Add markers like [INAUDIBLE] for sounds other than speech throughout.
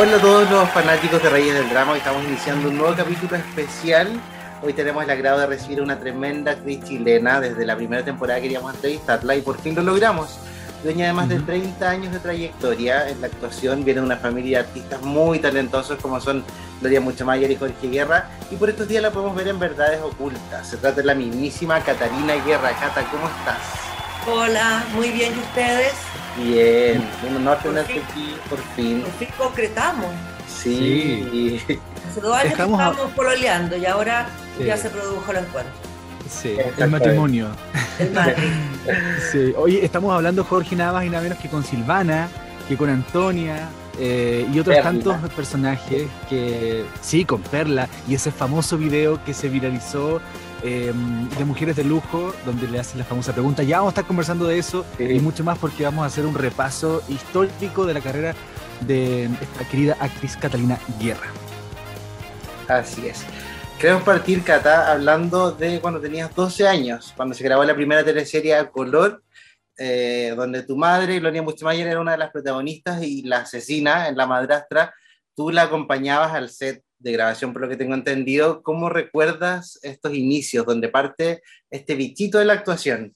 Hola a todos los fanáticos de Reyes del Drama, hoy estamos iniciando un nuevo capítulo especial. Hoy tenemos el agrado de recibir a una tremenda actriz chilena. Desde la primera temporada queríamos entrevistarla y por fin lo logramos. Dueña de más de 30 años de trayectoria en la actuación, viene de una familia de artistas muy talentosos como son Gloria Muchamayer y Jorge Guerra. Y por estos días la podemos ver en Verdades Ocultas. Se trata de la mismísima Catarina Guerra. Cata, ¿cómo estás? Hola, muy bien, ¿y ustedes? Bien, un honor tenerte aquí, por fin. Por fin concretamos. Sí. Hace dos años Dejamos que a- estábamos pololeando y ahora Sí. ya se produjo el encuentro. Sí, el matrimonio. El Madrid. [LAUGHS] Sí. Hoy estamos hablando, Jorge, nada más y nada menos que con Silvana, que con Antonia eh, y otros Perla. tantos personajes que, sí, con Perla y ese famoso video que se viralizó eh, de Mujeres de Lujo, donde le hacen la famosa pregunta. Ya vamos a estar conversando de eso Sí. y mucho más porque vamos a hacer un repaso histórico de la carrera de esta querida actriz Catalina Guerra. Así es. Queremos partir, Cata, hablando de cuando tenías 12 años, cuando se grabó la primera teleserie a color, eh, donde tu madre, Gloria Muchemayer, era una de las protagonistas y la asesina en La Madrastra. Tú la acompañabas al set de grabación, por lo que tengo entendido. ¿Cómo recuerdas estos inicios, donde parte este bichito de la actuación?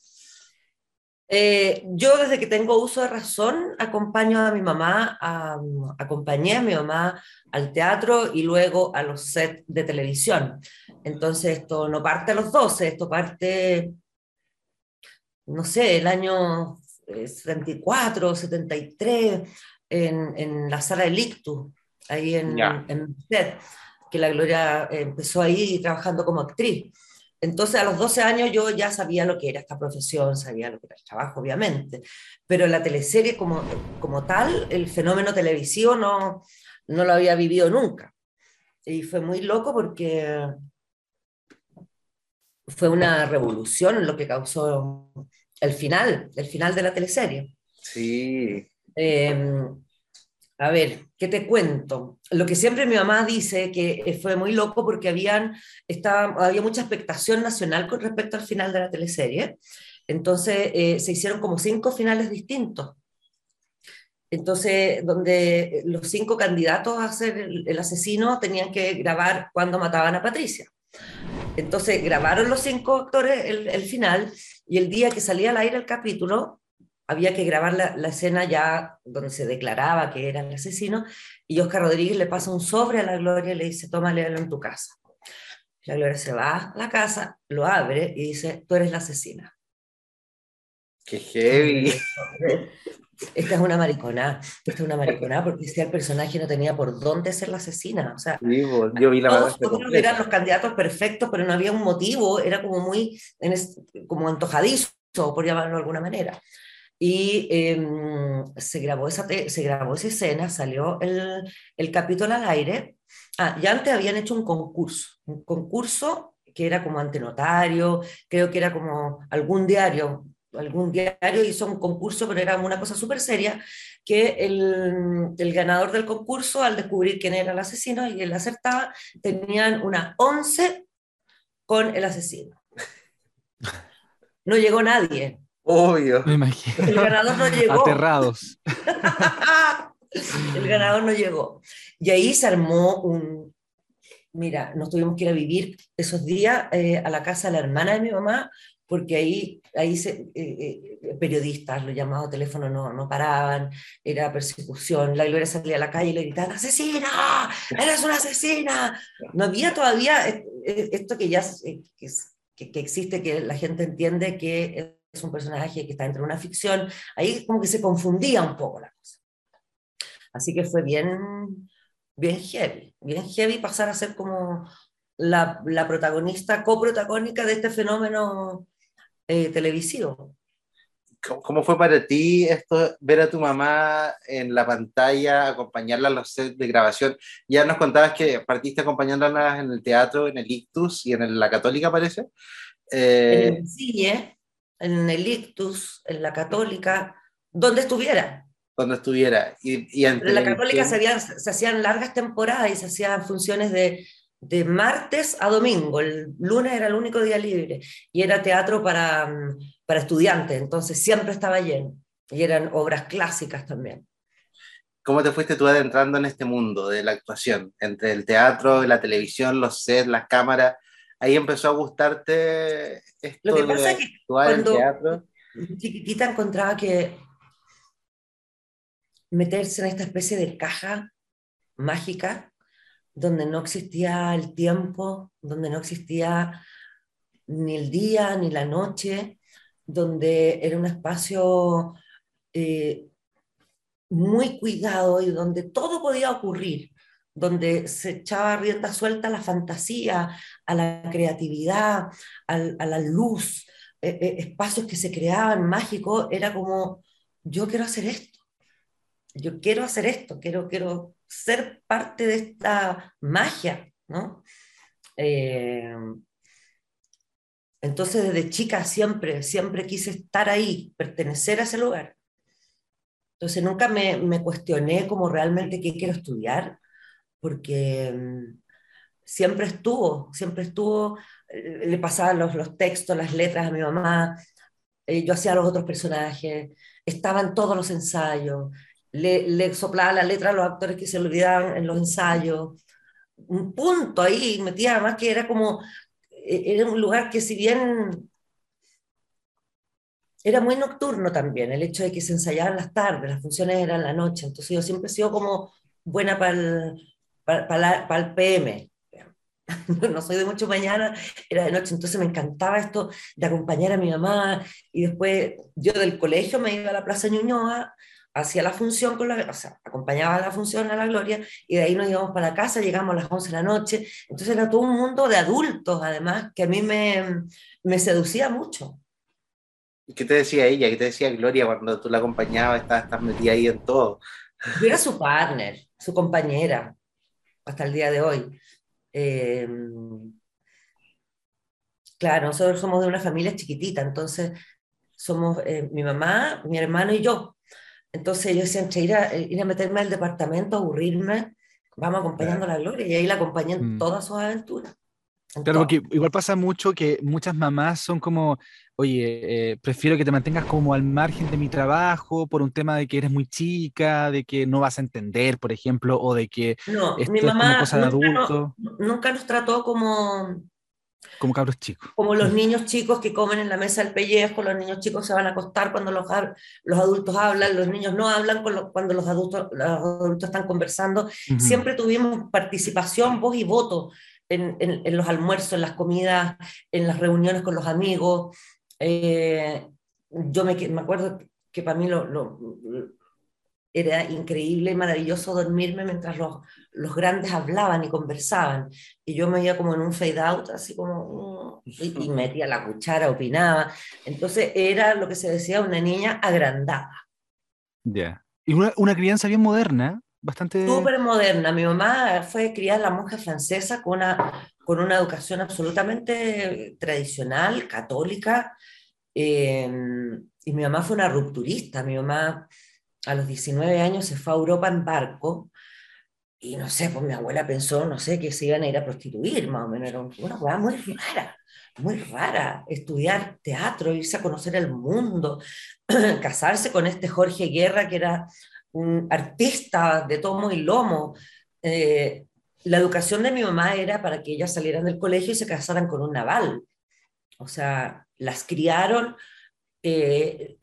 Eh, yo desde que tengo uso de razón acompaño a mi mamá, a- acompañé a mi mamá al teatro y luego a los sets de televisión. Entonces esto no parte a los 12, esto parte, no sé, el año eh, 74, 73, en, en la sala del Ictus, ahí en, Merced, que la Gloria eh, empezó ahí trabajando como actriz. Entonces, a los 12 años yo ya sabía lo que era esta profesión, sabía lo que era el trabajo, obviamente, pero la teleserie como, como tal, el fenómeno televisivo no, no lo había vivido nunca. Y fue muy loco porque fue una revolución lo que causó el final, el final de la teleserie. Sí. Eh, a ver, ¿qué te cuento? Lo que siempre mi mamá dice que eh, fue muy loco porque habían, estaba, había mucha expectación nacional con respecto al final de la teleserie. Entonces eh, se hicieron como cinco finales distintos. Entonces, donde los cinco candidatos a ser el, el asesino tenían que grabar cuando mataban a Patricia. Entonces grabaron los cinco actores el, el final y el día que salía al aire el capítulo había que grabar la, la escena ya donde se declaraba que era el asesino y Oscar Rodríguez le pasa un sobre a la Gloria y le dice, toma, léelo en tu casa. La Gloria se va a la casa, lo abre y dice, tú eres la asesina. Qué heavy. [LAUGHS] Esta es una maricona, esta es una maricona porque si el personaje no tenía por dónde ser la asesina. O sea, Sí, yo vi la todos eran los candidatos perfectos, pero no había un motivo, era como muy en es- como antojadizo, por llamarlo de alguna manera. Y em, se, grabó esa se grabó esa escena, salió el, el capítulo al aire. Ah, y antes habían hecho un concurso, un concurso que era como ante notario, creo que era como algún diario, algún diario hizo un concurso, pero era una cosa súper seria, que el, el ganador del concurso, al descubrir quién era el asesino y él acertaba, tenían una 11 con el asesino. [LAUGHS] No llegó nadie. Obvio. Me imagino. El ganador no llegó. Aterrados. el ganador no llegó. Y ahí se armó un... Mira, nos tuvimos que ir a vivir esos días eh, a la casa de la hermana de mi mamá, porque ahí, ahí se, eh, eh, periodistas, los llamados teléfono no, no paraban, era persecución. La Gloria salía a la calle y le gritaban, ¡asesina! ¡Eres una asesina! No había todavía esto que ya es- que, es- que- que existe, que la gente entiende que es un personaje que está entre una ficción. Ahí como que se confundía un poco la cosa. Así que fue bien, bien heavy, bien heavy pasar a ser como la, la protagonista, coprotagónica de este fenómeno eh, televisivo. ¿Cómo fue para ti esto, ver a tu mamá en la pantalla, acompañarla a los sets de grabación? Ya nos contabas que partiste acompañándola en el teatro, en el Ictus y en la Católica, parece. Eh... El CIE, en el Ictus, en la Católica, donde estuviera. Donde estuviera. Y, en la Católica se, se, hacían largas temporadas y se hacían funciones de, de martes a domingo. El lunes era el único día libre y era teatro para para estudiantes, entonces siempre estaba lleno. Y eran obras clásicas también. ¿Cómo te fuiste tú adentrando en este mundo de la actuación? Entre el teatro, la televisión, los sets, las cámaras. Ahí empezó a gustarte esto Lo que pasa es que cuando teatro. chiquitita encontraba que meterse en esta especie de caja mágica donde no existía el tiempo, donde no existía ni el día ni la noche, donde era un espacio eh, muy cuidado y donde todo podía ocurrir, donde se echaba rienda suelta a la fantasía, a la creatividad, a, la luz, eh, eh, espacios que se creaban mágicos, era como, yo quiero hacer esto, yo quiero hacer esto, quiero, quiero ser parte de esta magia, ¿no? Entonces desde chica siempre, siempre quise estar ahí, pertenecer a ese lugar. Entonces nunca me, me cuestioné como realmente qué quiero estudiar, porque mm, siempre estuvo, siempre estuvo, eh, le pasaba los, los textos, las letras a mi mamá, eh, yo hacía los otros personajes, estaban todos los ensayos, le, le, soplaba la letra a los actores que se olvidaban en los ensayos, un punto ahí, metía más que era como e-, era un lugar que si bien era muy nocturno también, el hecho de que se ensayaban las tardes, las funciones eran la noche, entonces yo siempre he sido como buena para el, para, el PM. [LAUGHS] No soy de mucho mañana, era de noche, entonces me encantaba esto de acompañar a mi mamá y después yo del colegio me iba a la Plaza Ñuñoa hacía la función con la, o sea, acompañaba la función a la Gloria y de ahí nos íbamos para la casa, llegamos a las 11 de la noche, entonces era todo un mundo de adultos además que a mí me, me seducía mucho. ¿Y qué te decía ella? ¿Qué te decía Gloria cuando tú la acompañabas, estabas, estabas metida ahí en todo? Yo era su partner, su compañera, hasta el día de hoy. Eh, claro, nosotros somos de una familia chiquitita, entonces somos eh, mi mamá, mi hermano y yo. Entonces yo decía, entre ir a, ir a meterme al departamento, aburrirme, vamos acompañando a la Gloria y ahí la acompañé en mm. todas sus aventuras. Claro, porque igual pasa mucho que muchas mamás son como, oye, eh, prefiero que te mantengas como al margen de mi trabajo por un tema de que eres muy chica, de que no vas a entender, por ejemplo, o de que no, esto mi mamá es una cosa de adulto. nunca nos trató como, como cabros chicos. Como los [LAUGHS] niños chicos que comen en la mesa el pellejo, los niños chicos se van a acostar cuando los, los adultos hablan, los niños no hablan cuando los adultos, los adultos están conversando. Siempre tuvimos participación, voz y voto en, en, los almuerzos, en las comidas, en las reuniones con los amigos. Eh, yo me, me, acuerdo que para mí lo, lo, era increíble y maravilloso dormirme mientras los, los grandes hablaban y conversaban. Y yo me iba como en un fade out, así como, y, [LAUGHS] metía la cuchara, opinaba. Entonces era lo que se decía una niña agrandada. Ya. Y una, una, crianza bien moderna, bastante... Súper moderna. Mi mamá fue criada la monja francesa con una, con una educación absolutamente tradicional, católica. Eh, y mi mamá fue una rupturista. Mi mamá a los 19 años se fue a Europa en barco y no sé, pues mi abuela pensó, no sé, que se iban a ir a prostituir, más o menos. Era una cosa muy rara, muy rara. Estudiar teatro, irse a conocer el mundo, [CLEARS THROAT] casarse con este Jorge Guerra, que era un artista de tomo y lomo. Eh, la educación de mi mamá era para que ellas salieran del colegio y se casaran con un naval. O sea, las criaron eh,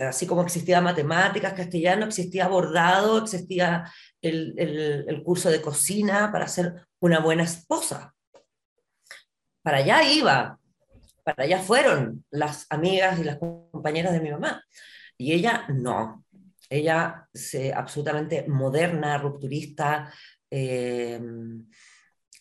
así como existía matemáticas, castellano, existía bordado, existía el, el, curso de cocina para ser una buena esposa. Para allá iba, para allá fueron las amigas y las compañeras de mi mamá. Y ella no, ella se, absolutamente moderna, rupturista, eh,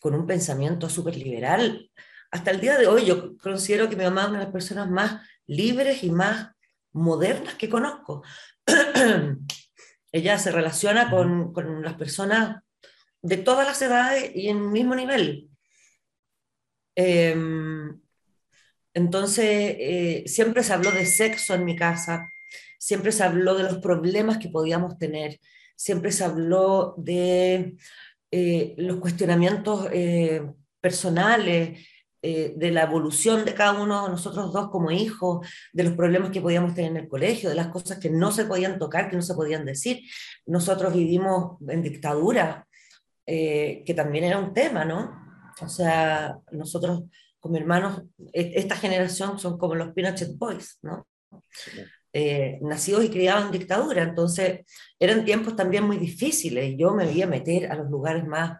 con un pensamiento súper liberal. Hasta el día de hoy yo considero que mi mamá es una de las personas más libres y más modernas que conozco. [CLEARS THROAT] Ella se relaciona con, con, las personas de todas las edades y en el mismo nivel. Em, entonces, eh, siempre se habló de sexo en mi casa, siempre se habló de los problemas que podíamos tener, siempre se habló de eh, los cuestionamientos eh, de la evolución de cada uno de nosotros dos como hijos, de los problemas que podíamos tener en el colegio, de las cosas que no se podían tocar, que no se podían decir. Nosotros vivimos en dictadura, que también era un tema, ¿no? O sea, nosotros como hermanos, e, esta generación son como los Pinochet Boys, ¿no? Eh, nacidos y criados en dictadura, entonces eran tiempos también muy difíciles. Yo me veía meter a los lugares más.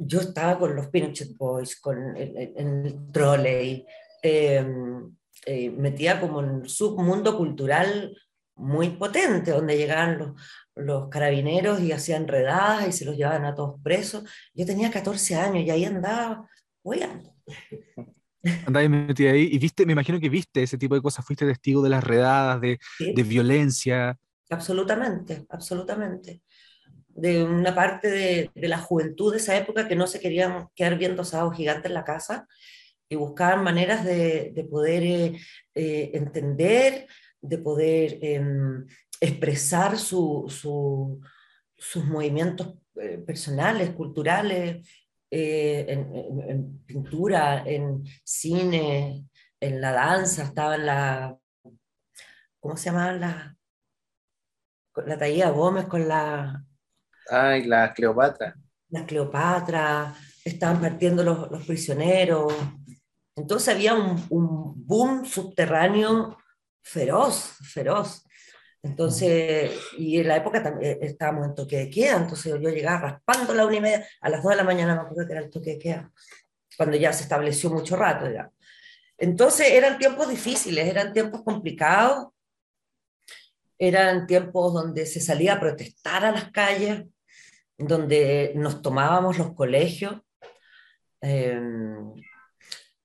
Yo estaba con los Pinochet Boys, con el, el, trolley, em, eh, metía como en un submundo cultural muy potente, donde llegaban los, los carabineros y hacían redadas y se los llevaban a todos presos. Yo tenía 14 años y ahí andaba, bueno, [LAUGHS] Andabas metida ahí y viste, me imagino que viste ese tipo de cosas, fuiste testigo de las redadas, de, de violencia. Absolutamente, absolutamente. De una parte de, de, la juventud de esa época que no se querían quedar viendo asados gigantes en la casa y buscaban maneras de, de poder eh, eh, entender, de poder eh, expresar su, su, sus movimientos eh, personales, culturales, en, pintura, en cine, en la danza, estaba en la, ¿cómo se llama? La, la Taía Gómez con la... Ay, la Cleopatra. La Cleopatra, estaban partiendo los, los prisioneros. Entonces había un, un boom subterráneo feroz, feroz. Entonces, y en la época también eh, estábamos en toque de queda, entonces yo llegaba raspando la una y media, a las dos de la mañana me acuerdo que era el toque de queda, cuando ya se estableció mucho rato ya. Entonces eran tiempos difíciles, eran tiempos complicados, eran tiempos donde se salía a protestar a las calles, donde nos tomábamos los colegios, eh,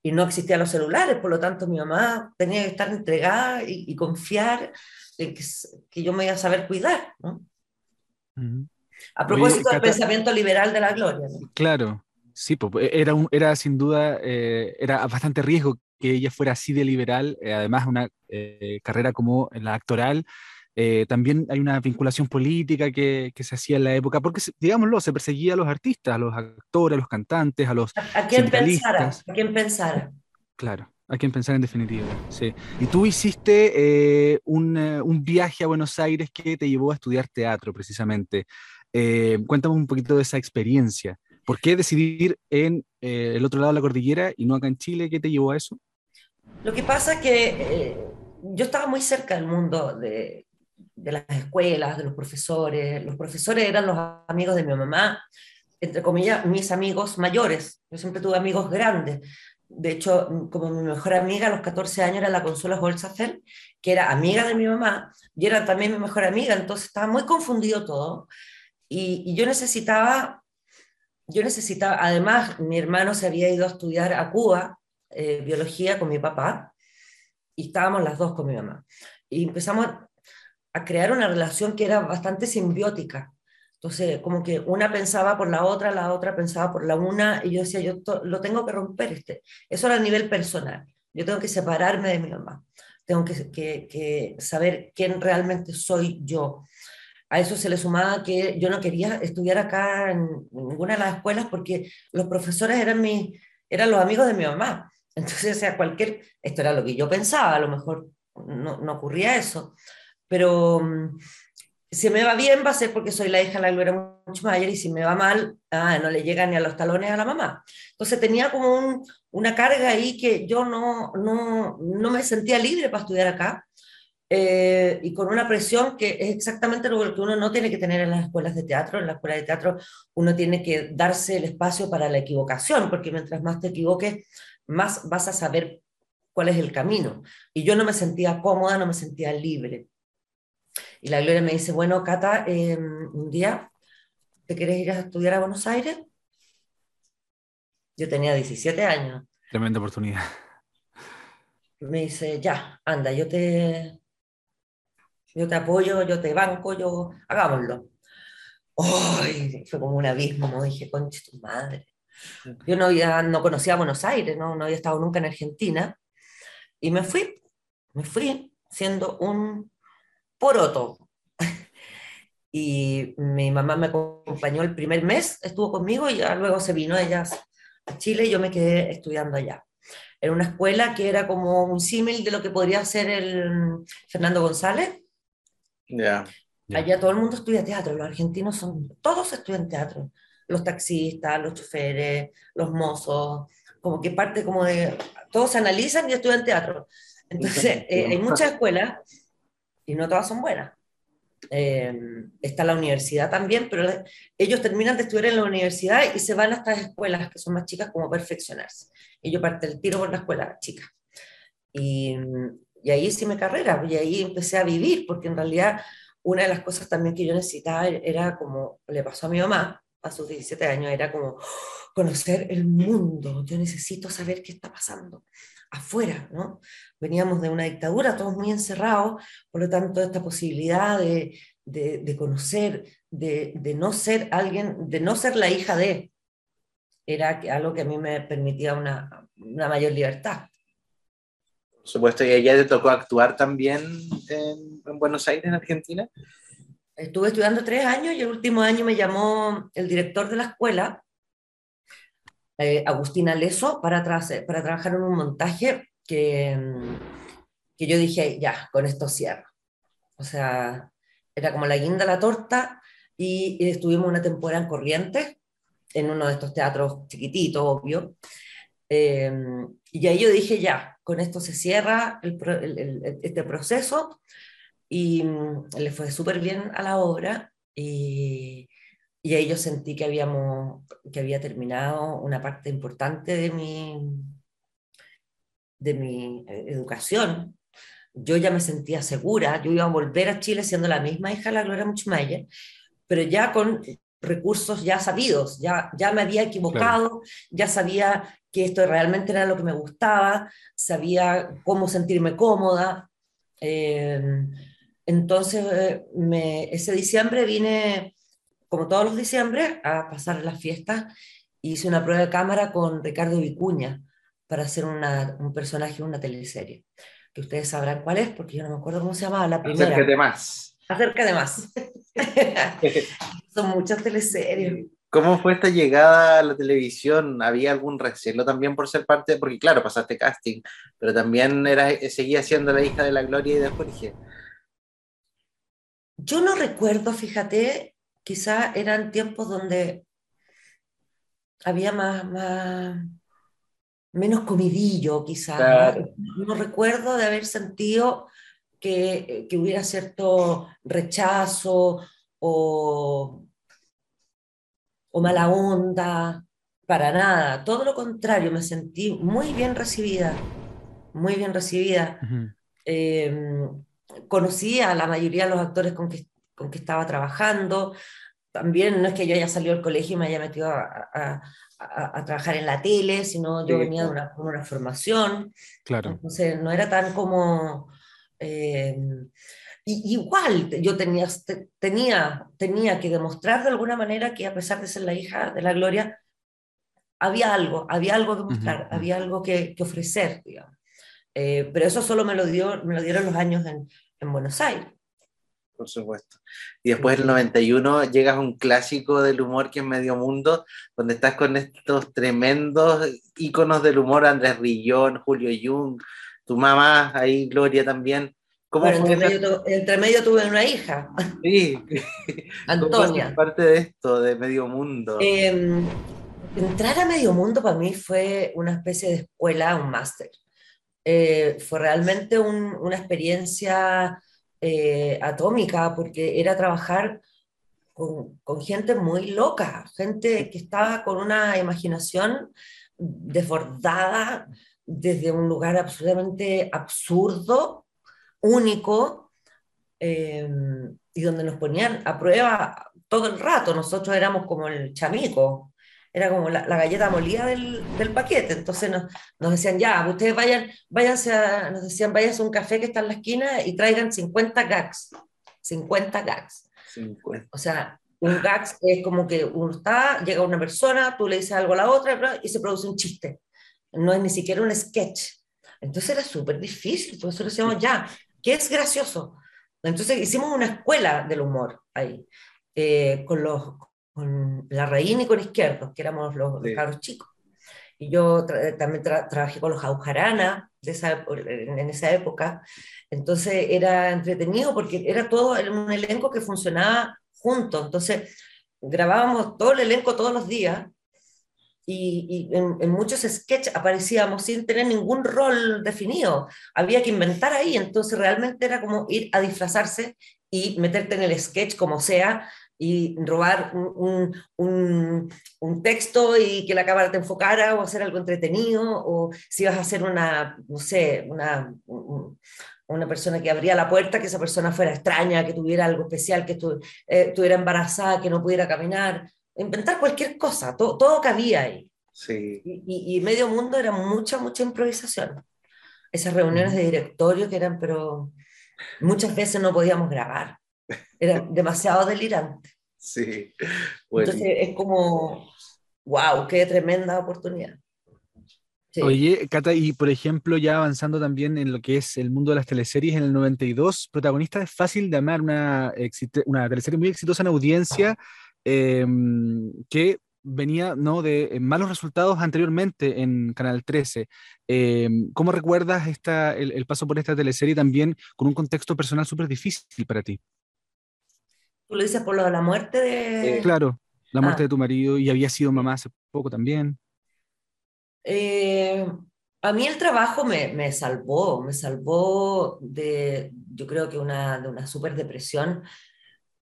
y no existían los celulares, por lo tanto mi mamá tenía que estar entregada y, y confiar que, yo me iba a saber cuidar. ¿no? A propósito del pensamiento liberal de la gloria. Claro, sí, pues, era, un, era sin duda, eh, era bastante riesgo que ella fuera así de liberal, eh, además una eh, carrera como la actoral. También hay una vinculación política que, que, se hacía en la época, porque, digámoslo, se perseguía a los artistas, a los actores, a los cantantes, a los. ¿A, a quién pensara? ¿A quién pensara? Claro. Hay que pensar en definitiva, sí. Y tú hiciste eh, un, eh, un, viaje a Buenos Aires que te llevó a estudiar teatro, precisamente. Eh, cuéntame un poquito de esa experiencia. ¿Por qué decidir en el otro lado de la cordillera y no acá en Chile? ¿Qué te llevó a eso? Lo que pasa es que yo estaba muy cerca del mundo de, de las escuelas, de los profesores. Los profesores eran los amigos de mi mamá, entre comillas, mis amigos mayores. Yo siempre tuve amigos grandes de hecho, como mi mejor amiga a los 14 años era la Consuela Holzafer, que era amiga de mi mamá y era también mi mejor amiga, entonces estaba muy confundido todo. Y, yo necesitaba, yo necesitaba, además, mi hermano se había ido a estudiar a Cuba, eh, biología con mi papá, y estábamos las dos con mi mamá. Y empezamos a crear una relación que era bastante simbiótica. Entonces, como que una pensaba por la otra, la otra pensaba por la una, y yo decía, yo lo tengo que romper. Este. Eso era a nivel personal. Yo tengo que separarme de mi mamá. Tengo que, saber quién realmente soy yo. A eso se le sumaba que yo no quería estudiar acá en ninguna de las escuelas porque los profesores eran, mi, eran los amigos de mi mamá. Entonces, o sea, cualquier, esto era lo que yo pensaba, a lo mejor no, no ocurría eso, pero mm, si me va bien va a ser porque soy la hija de la Gloria mucho mayor y si me va mal, ah, no le llega ni a los talones a la mamá. Entonces tenía como un, una carga ahí que yo no, no, no me sentía libre para estudiar acá eh, y con una presión que es exactamente lo que uno no tiene que tener en las escuelas de teatro. En la escuela de teatro uno tiene que darse el espacio para la equivocación, porque mientras más te equivoques, más vas a saber cuál es el camino. Y yo no me sentía cómoda, no me sentía libre. Y la Gloria me dice, bueno, Cata, em, un día, ¿te quieres ir a estudiar a Buenos Aires? Yo tenía 17 años. Tremenda oportunidad. me dice, ya, anda, yo te, yo te apoyo, yo te banco, yo, hagámoslo. ¡Ay! Fue como un abismo, dije, concha tu madre. Yo no, había, no conocía Buenos Aires, ¿no? no había estado nunca en Argentina, y me fui, me fui siendo un poroto. y mi mamá me acompañó el primer mes, estuvo conmigo y ya luego se vino ella a Chile y yo me quedé estudiando allá. Era una escuela que era como un símil de lo que podría ser el Fernando González. Ya. Allá todo el mundo estudia teatro, los argentinos son, todos estudian teatro, los taxistas, los choferes, los mozos, como que parte como de, todos analizan y estudian teatro. Entonces, [LAUGHS] eh, hay muchas escuelas y no todas son buenas. Eh, está la universidad también, pero ellos terminan de estudiar en la universidad y se van a estas escuelas que son más chicas como perfeccionarse. Y yo parte el tiro por la escuela chica. Y, y ahí hice mi carrera, y ahí empecé a vivir, porque en realidad una de las cosas también que yo necesitaba era como le pasó a mi mamá a sus 17 años, era como conocer el mundo, yo necesito saber qué está pasando afuera, ¿no? Veníamos de una dictadura, todos muy encerrados, por lo tanto esta posibilidad de, de, conocer, de, de, no ser alguien, de no ser la hija de, era algo que a mí me permitía una, una mayor libertad. Por supuesto, y a ella le tocó actuar también en, en Buenos Aires, en Argentina. Estuve estudiando tres años y el último año me llamó el director de la escuela eh, Agustina Leso para, para trabajar en un montaje que, mm, que yo dije, ya, con esto cierro. O sea, era como la guinda la torta y, estuvimos una temporada en Corrientes, en uno de estos teatros chiquititos, obvio. Em, y ahí yo dije, ya, con esto se cierra este proceso y mm, le fue súper bien a la obra y, y ahí yo sentí que, habíamos, que había terminado una parte importante de mi, de mi eh, educación. Yo ya me sentía segura, yo iba a volver a Chile siendo la misma hija de la Gloria Muchmayer, pero ya con recursos ya sabidos, ya, ya me había equivocado, ya sabía que esto realmente era lo que me gustaba, sabía cómo sentirme cómoda. Eh, entonces, eh, me, ese diciembre vine como todos los diciembre, a pasar las fiestas. Hice una prueba de cámara con Ricardo Vicuña para hacer una, un personaje de una teleserie, que ustedes sabrán cuál es, porque yo no me acuerdo cómo se llamaba la primera. Acerca de más. Acerca de más. [LAUGHS] Son muchas teleseries. ¿Cómo fue esta llegada a la televisión? ¿Había algún recelo también por ser parte? Porque claro, pasaste casting, pero también era, seguía siendo la hija de la Gloria y de Jorge. Yo no recuerdo, fíjate, quizá eran tiempos donde había más, menos comidillo, quizá. ¿no? recuerdo de haber sentido que, que hubiera cierto rechazo o, o, mala onda, para nada. Todo lo contrario, me sentí muy bien recibida, muy bien recibida. Em, conocí a la mayoría de los actores con que con que estaba trabajando. También no es que yo haya salido del colegio y me haya metido a, a, trabajar en la tele, sino yo venía de una, una, formación. Claro. Entonces no era tan como... Eh, igual yo tenía, tenía, tenía que demostrar de alguna manera que a pesar de ser la hija de la Gloria, había algo, había algo que mostrar, había algo que, que ofrecer, digamos. Eh, pero eso solo me lo, dio, me lo dieron los años en, en Buenos Aires por supuesto. Y después del 91 llegas a un clásico del humor que es Medio Mundo, donde estás con estos tremendos íconos del humor, Andrés Rillón, Julio Jung, tu mamá, ahí Gloria también. ¿Cómo entre, medio, tuve una hija. Sí. [LAUGHS] Antonia. parte de esto, de Medio Mundo. Em, entrar a Medio Mundo para mí fue una especie de escuela, un máster. Eh, fue realmente una experiencia eh, atómica, porque era trabajar con, con, gente muy loca, gente que estaba con una imaginación desbordada desde un lugar absolutamente absurdo, único, eh, y donde nos ponían a prueba todo el rato. Nosotros éramos como el chamico, era como la, galleta molida del, del, paquete. Entonces nos, nos, decían, ya, ustedes vayan, váyanse a, nos decían, váyanse a un café que está en la esquina y traigan 50 gags. 50 gags. 50. O sea, un gag es como que uno está, llega una persona, tú le dices algo a la otra y se produce un chiste. No es ni siquiera un sketch. Entonces era súper difícil, por eso decíamos, ya, ¿qué es gracioso? Entonces hicimos una escuela del humor ahí, eh, con, los, con la reina y con Izquierdos, que éramos los, caros chicos. Y yo también trabajé con los Aujarana de esa, en esa época. Entonces era entretenido porque era todo un elenco que funcionaba junto. Entonces grabábamos todo el elenco todos los días y, en, en, muchos sketches aparecíamos sin tener ningún rol definido. Había que inventar ahí. Entonces realmente era como ir a disfrazarse y meterte en el sketch como sea y robar un, un, un, texto y que la cámara te enfocara o hacer algo entretenido o si vas a hacer una, no sé, una, una persona que abría la puerta, que esa persona fuera extraña, que tuviera algo especial, que eh, estuviera embarazada, que no pudiera caminar, inventar cualquier cosa, todo, todo cabía ahí. Sí. Y, y, medio mundo era mucha, mucha improvisación. Esas reuniones de directorio que eran, pero muchas veces no podíamos grabar era demasiado delirante. Sí. Entonces es como, wow, qué tremenda oportunidad. Oye, Cata, y por ejemplo, ya avanzando también en lo que es el mundo de las teleseries, en el 92, protagonista es Fácil de Amar, una, una teleserie muy exitosa en audiencia, em, que venía ¿no? de malos resultados anteriormente en Canal 13. Em, ¿Cómo recuerdas esta, el, el, paso por esta teleserie también con un contexto personal súper difícil para ti? Tú lo dices por lo de la muerte de... claro, la muerte ah. de tu marido y había sido mamá hace poco también. Eh, a mí el trabajo me, me, salvó, me salvó de, yo creo que una, de una súper depresión,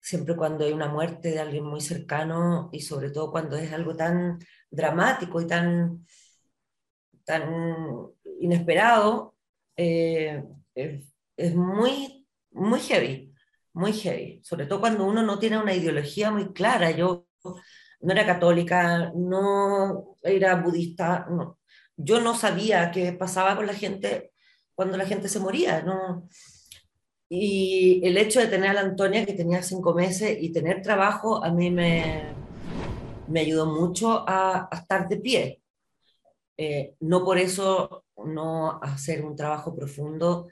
siempre cuando hay una muerte de alguien muy cercano y sobre todo cuando es algo tan dramático y tan, tan inesperado, eh, es, es muy, muy heavy muy heavy, sobre todo cuando uno no tiene una ideología muy clara. Yo no era católica, no era budista, no. yo no sabía qué pasaba con la gente cuando la gente se moría. ¿no? Y el hecho de tener a la Antonia, que tenía cinco meses, y tener trabajo, a mí me, me ayudó mucho a, estar de pie. Eh, no por eso no hacer un trabajo profundo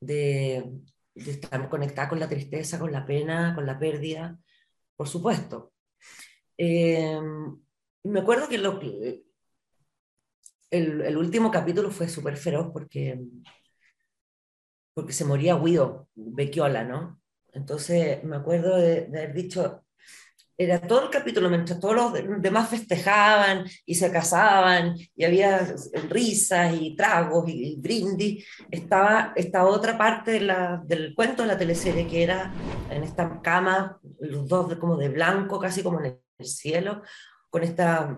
de, de estar conectada con la tristeza, con la pena, con la pérdida, por supuesto. Eh, me acuerdo que lo, el, el último capítulo fue súper feroz porque, porque se moría Guido, Becchiola, ¿no? Entonces me acuerdo de haber dicho, era todo el capítulo, mientras todos los demás festejaban y se casaban y había risas y tragos y, brindis, estaba esta otra parte de la, del cuento de la teleserie que era en esta cama, los dos como de blanco, casi como en el cielo, con esta,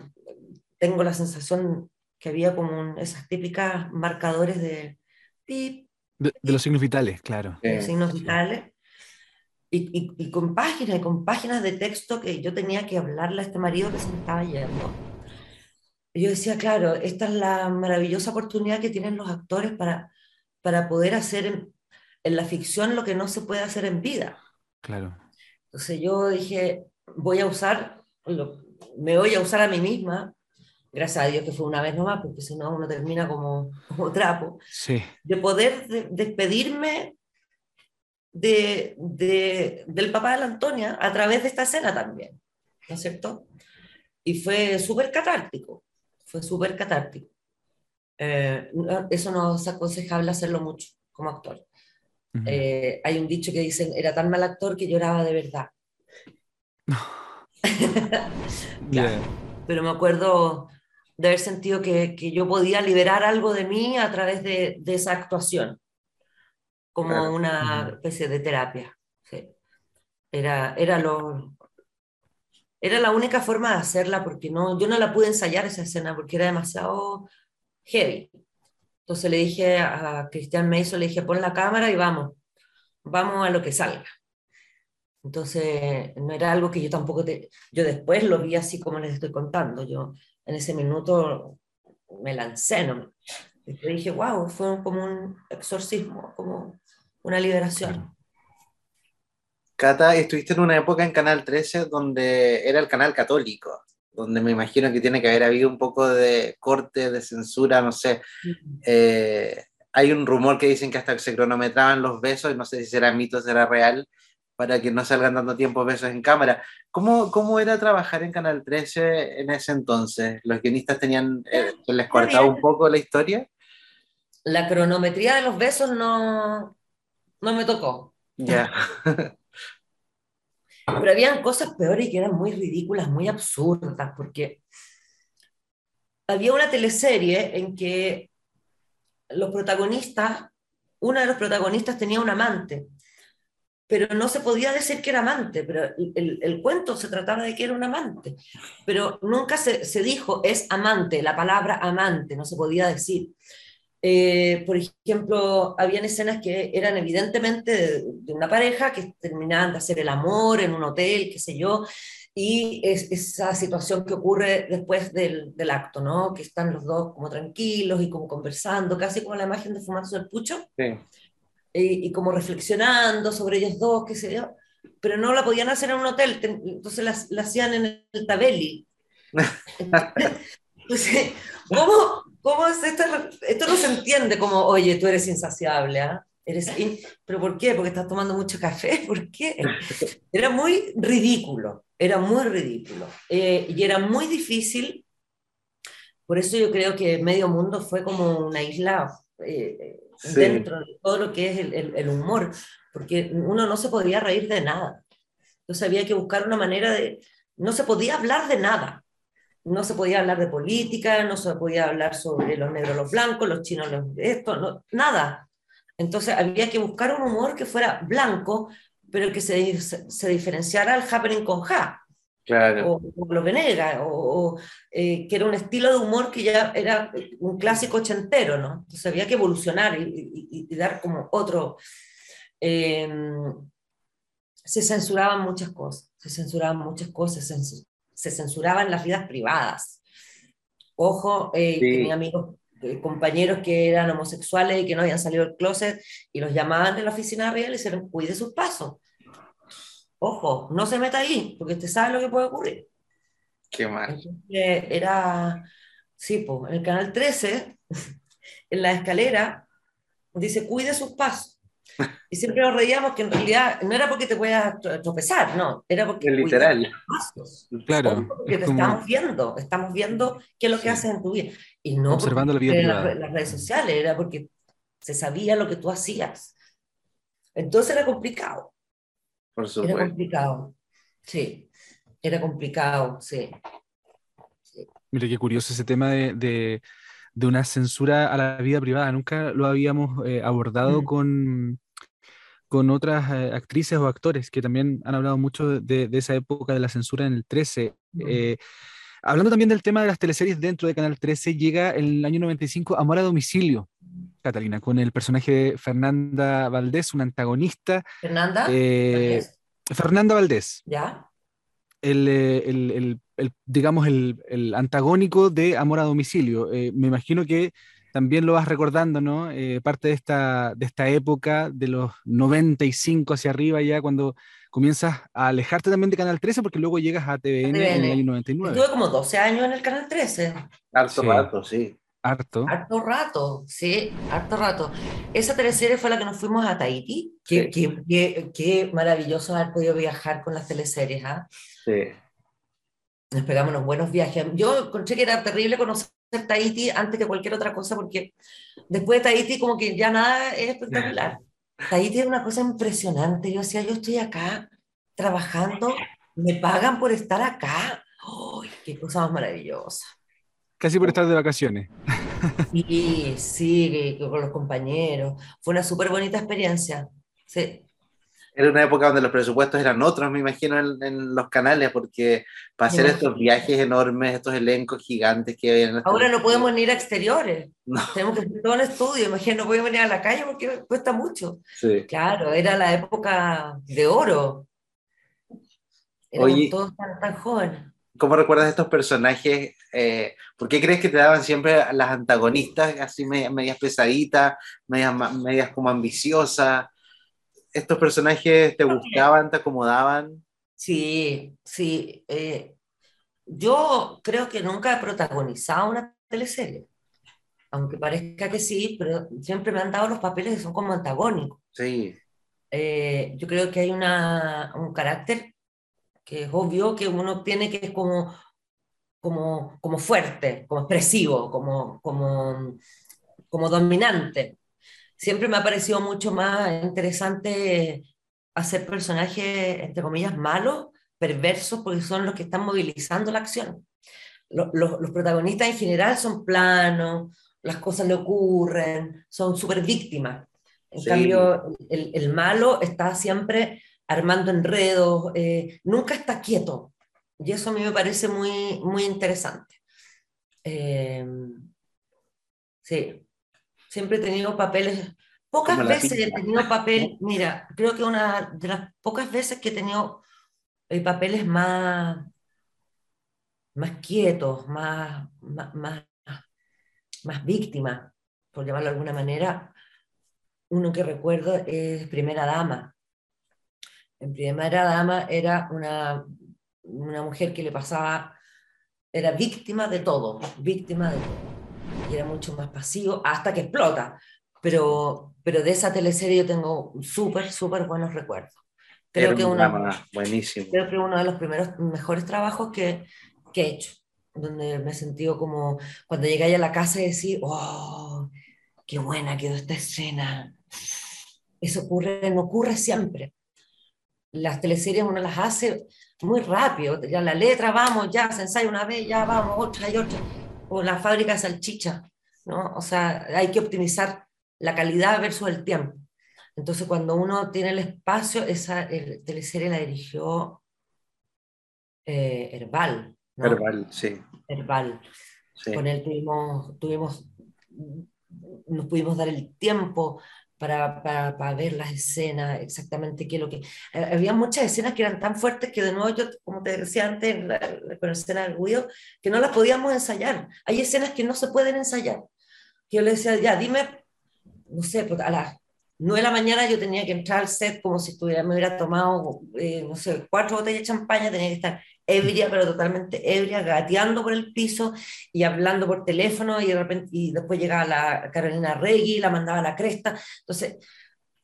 tengo la sensación que había como esas típicas marcadores de... de, los signos vitales, claro. De los signos vitales y, y, con páginas y con páginas de texto que yo tenía que hablarle a este marido que se me estaba yendo. Y yo decía, claro, esta es la maravillosa oportunidad que tienen los actores para, para poder hacer en, en la ficción lo que no se puede hacer en vida. Claro. Entonces yo dije, voy a usar, me voy a usar a mí misma, gracias a Dios que fue una vez nomás, porque si no uno termina como, como trapo, sí. de poder despedirme de, del papá de la Antonia a través de esta escena también, ¿no es cierto? Y fue súper catártico, fue súper catártico. Eh, eso no es aconsejable hacerlo mucho como actor. Eh, hay un dicho que dicen, era tan mal actor que lloraba de verdad. [LAUGHS] Pero me acuerdo de haber sentido que, que, yo podía liberar algo de mí a través de, de esa actuación como una especie de terapia. Era, era, lo, era la única forma de hacerla porque no, yo no la pude ensayar esa escena porque era demasiado heavy. Entonces le dije a Cristian Meiso, le dije, pon la cámara y vamos, vamos a lo que salga. Entonces, no era algo que yo tampoco te... Yo después lo vi así como les estoy contando. Yo en ese minuto me lancé, ¿no? Y dije, wow, fue como un exorcismo, como una liberación. Cata, estuviste en una época en Canal 13 donde era el canal católico, donde me imagino que tiene que haber habido un poco de corte, de censura, no sé. Eh, hay un rumor que dicen que hasta se cronometraban los besos, y no sé si será mito, será real, para que no salgan dando tiempo besos en cámara. ¿Cómo, cómo era trabajar en Canal 13 en ese entonces? ¿Los guionistas tenían, eh, les cortaba un poco la historia? La cronometría de los besos no, no me tocó. Ya. [LAUGHS] Pero habían cosas peores que eran muy ridículas, muy absurdas, porque había una teleserie en que los protagonistas, una de los protagonistas tenía un amante, pero no se podía decir que era amante, pero el, el cuento se trataba de que era un amante, pero nunca se, se dijo es amante, la palabra amante, no se podía decir. Eh, por ejemplo, habían escenas que eran evidentemente de, una pareja que terminaban de hacer el amor en un hotel, qué sé yo, y es, esa situación que ocurre después del, del, acto, ¿no? Que están los dos como tranquilos y como conversando, casi como la imagen de Fumazo del Pucho, Sí. y, y como reflexionando sobre ellos dos, qué sé yo, pero no la podían hacer en un hotel, entonces la, la hacían en el Tabeli. [LAUGHS] Entonces, ¿cómo, cómo es esto? Esto no se entiende como, oye, tú eres insaciable, ¿ah? Eres in- ¿Pero por qué? ¿Porque estás tomando mucho café? [LAUGHS] ¿Por qué? Era muy ridículo, era muy ridículo. Eh, y era muy difícil, por eso yo creo que Medio Mundo fue como una isla eh, Sí. dentro de todo lo que es el, el- el humor, porque uno no se podía reír de nada. Entonces había que buscar una manera de... No se podía hablar de nada. No se podía hablar de política, no se podía hablar sobre los negros, los blancos, los chinos, los esto, no, nada. Entonces había que buscar un humor que fuera blanco, pero que se, se diferenciara al happening con ja, Claro. o, o lo venega, o, o, eh, que era un estilo de humor que ya era un clásico ochentero, ¿no? Entonces había que evolucionar y, y- y dar como otro... eh, se censuraban muchas cosas, se censuraban muchas cosas, se, se censuraban las vidas privadas. Ojo, eh, Sí. tenía amigos, eh, compañeros que eran homosexuales y que no habían salido del closet y los llamaban de la oficina de arriba y le decían, cuide sus pasos. Ojo, no se meta ahí, porque usted sabe lo que puede ocurrir. Qué mal. Entonces, era, sí, pues, en el canal 13, [LAUGHS] en la escalera, dice, cuide sus pasos. Y siempre nos reíamos que en realidad no era porque te puedas tro- tropezar, no, era porque literal. pasos. Claro, porque es te como estamos viendo, estamos viendo qué es lo que Sí. haces en tu vida. Y no Observando porque la vida en las, privada. re- las redes sociales, era porque se sabía lo que tú hacías. Entonces era complicado. Por Era supuesto. complicado. Sí, era complicado, sí. Mira qué curioso ese tema de, de- de una censura a la vida privada. Nunca lo habíamos eh, abordado Mm. con, con otras eh, actrices o actores que también han hablado mucho de, de esa época de la censura en el 13. Mm. Eh, hablando también del tema de las teleseries dentro de Canal 13, llega el año 95 Amor a domicilio, Catalina, con el personaje de Fernanda Valdés, una antagonista. Fernanda, eh. Fernanda Valdés, ¿ya? el, eh, el- el- el, digamos, el, el antagónico de Amor a Domicilio. Eh, me imagino que también lo vas recordando, ¿no? Eh, parte de esta, de esta época, de los 95 hacia arriba, ya cuando comienzas a alejarte también de Canal 13, porque luego llegas a TVN, en el TVN. año 99. Estuve como 12 años en el Canal 13. Harto Sí. rato, sí. Harto. Harto rato, sí, harto rato. Esa teleserie fue la que nos fuimos a Tahití. Qué, Sí. qué- qué- qué maravilloso haber podido viajar con las teleseries, ¿ah? Sí. Nos pegamos unos buenos viajes. Yo encontré que era terrible conocer Tahití antes que cualquier otra cosa, porque después de Tahití como que ya nada es espectacular. Tahití era una cosa impresionante. Yo decía, yo estoy acá trabajando, me pagan por estar acá. ¡Ay, qué cosa más maravillosa! Casi por estar de vacaciones. Sí, sí, con los compañeros. Fue una súper bonita experiencia. Sí. Era una época donde los presupuestos eran otros, me imagino, en, en los canales, porque para hacer estos imagino. viajes enormes, estos elencos gigantes que había en Ahora no podemos ni ir a exteriores. No. Tenemos que hacer todo en estudio. Imagínate, no podemos venir a la calle porque cuesta mucho. Sí. Claro, era la época de oro. Oye. todos tan, tan jóvenes. ¿Cómo recuerdas estos personajes? Eh, ¿Por qué crees que te daban siempre las antagonistas así medias, medias pesaditas, medias, medias como ambiciosas? ¿Estos personajes te gustaban, te acomodaban? Sí, sí. eh, yo creo que nunca he protagonizado una teleserie, aunque parezca que sí, pero siempre me han dado los papeles que son como antagónicos. Sí, Eh, yo creo que hay una, un carácter que es obvio que uno tiene que es como, como, como fuerte, como expresivo, como, como, como dominante. Siempre me ha parecido mucho más interesante hacer personajes, entre comillas, malos, perversos, porque son los que están movilizando la acción. Lo- lo- los protagonistas en general son planos, las cosas le ocurren, son súper víctimas. En Sí. cambio, el, el malo está siempre armando enredos, eh, nunca está quieto. Y eso a mí me parece muy, muy interesante. Eh, sí, siempre he tenido papeles, pocas veces he tenido papel, [LAUGHS] mira, creo que una de las pocas veces que he tenido eh, papeles más, más quietos, más, más, más, más víctimas, por llamarlo de alguna manera, uno que recuerdo es Primera Dama. En Primera Dama era una, una mujer que le pasaba, era víctima de todo, víctima de todo. Y era mucho más pasivo hasta que explota. Pero, pero de esa teleserie yo tengo súper, súper buenos recuerdos. Creo era que, un una, drama buenísimo. creo que uno de los primeros, mejores trabajos que, que he hecho, donde me he sentido como cuando llegué a la casa y decía, oh, qué buena quedó esta escena. Eso ocurre, no ocurre siempre. Las teleseries uno las hace muy rápido, ya la letra, vamos, ya se ensaya una vez, ya vamos, otra y otra, o la fábrica de salchicha, ¿no? O sea, hay que optimizar la calidad versus el tiempo. Entonces, cuando uno tiene el espacio, esa el, teleserie la dirigió eh, Herbal, ¿no? Verbal, sí. Herbal. sí. Con él tuvimos, tuvimos, nos pudimos dar el tiempo para, para, para ver las escenas, exactamente qué es lo que... eh, Había muchas escenas que eran tan fuertes que de nuevo yo, como te decía antes, la, la, con la escena del ruido, que no las podíamos ensayar. Hay escenas que no se pueden ensayar. Yo le decía, ya, dime, no sé, pues a las 9 de la mañana yo tenía que entrar al set como si estuviera, me hubiera tomado, eh, no sé, cuatro botellas de champaña, tenía que estar ebria, pero totalmente ebria, gateando por el piso y hablando por teléfono y, de repente, y después llegaba la Carolina Regui, la mandaba a la cresta. Entonces,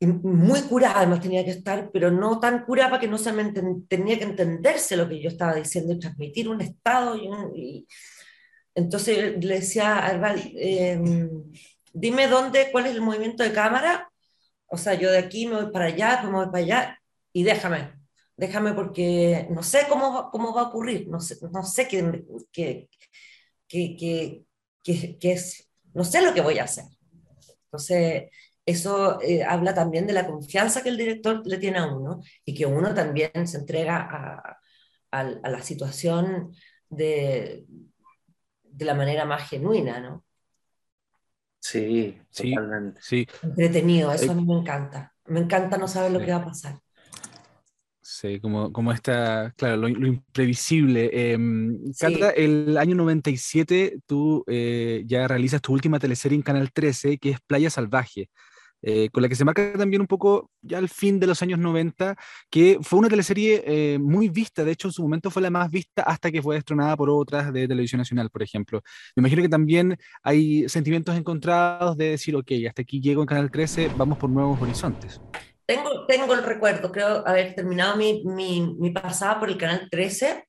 muy curada además tenía que estar, pero no tan curada para que no se me tenía que entenderse lo que yo estaba diciendo y transmitir un estado. Y un- y- entonces le decía a Herbal, eh, dime dónde, cuál es el movimiento de cámara. O sea, yo de aquí me voy para allá, me voy para allá y déjame, déjame porque no sé cómo va, cómo va a ocurrir, no sé, no sé qué, qué, qué, qué, qué- es, no sé lo que voy a hacer. Entonces, eso eh, habla también de la confianza que el director le tiene a uno y que uno también se entrega a, a, a la situación de, de la manera más genuina, ¿no? Sí, Sí. totalmente. Sí, Entretenido, eso Eh, a mí me encanta. Me encanta no saber lo que va a pasar. Sí, como, como esta, claro, lo, lo imprevisible. Eh, Sí. El año 97 tú eh, ya realizas tu última teleserie en Canal 13, que es Playa Salvaje, eh, con la que se marca también un poco ya al fin de los años 90, que fue una teleserie eh, muy vista, de hecho en su momento fue la más vista hasta que fue destronada por otras de Televisión Nacional, por ejemplo. Me imagino que también hay sentimientos encontrados de decir, ok, hasta aquí llego en Canal 13, vamos por nuevos horizontes. Tengo, el recuerdo, creo haber terminado mi, mi, mi pasada por el Canal 13,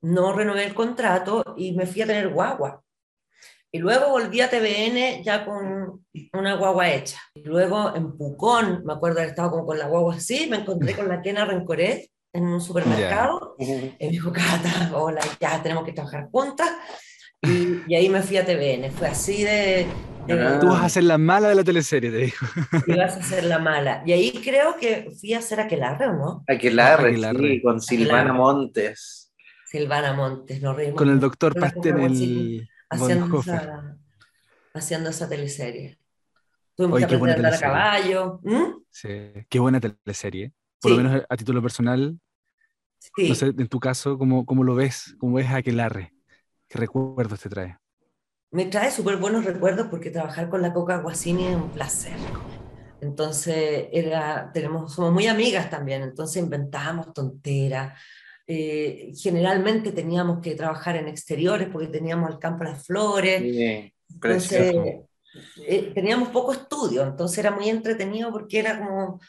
no renové el contrato y me fui a tener guagua. Y luego volví a TVN ya con una guagua hecha. Y luego en Pucón, me acuerdo haber estado como con la guagua así, me encontré con la Kena Rencoret en un supermercado. Y me dijo, Cata, hola, ya tenemos que trabajar juntas. Y, y ahí me fui a TVN. Fue así de... de Ah. Tú vas a ser la mala de la teleserie, te dijo. ibas a ser la mala. Y ahí creo que fui a hacer aquelarre, ¿o no? Aquelarre, Aquelarre. sí, con Silvana Aquelarre. Montes. Silvana Montes, nos reímos. Con el doctor Pastel, el haciendo esa, haciendo esa teleserie. Tuvimos Oye, que aprender a andar a caballo. ¿Mm? Sí, qué buena teleserie. Por lo Sí. menos a título personal, No sé, en tu caso, ¿cómo, cómo lo ves? ¿Cómo ves a Aquelarre? ¿Qué recuerdos te trae? Me trae súper buenos recuerdos porque trabajar con la Coca Guasini es un placer. Entonces, era, tenemos, somos muy amigas también, entonces inventábamos tonteras. Eh, generalmente teníamos que trabajar en exteriores porque teníamos el campo de las flores. Sí, entonces, eh, teníamos poco estudio, entonces era muy entretenido porque era como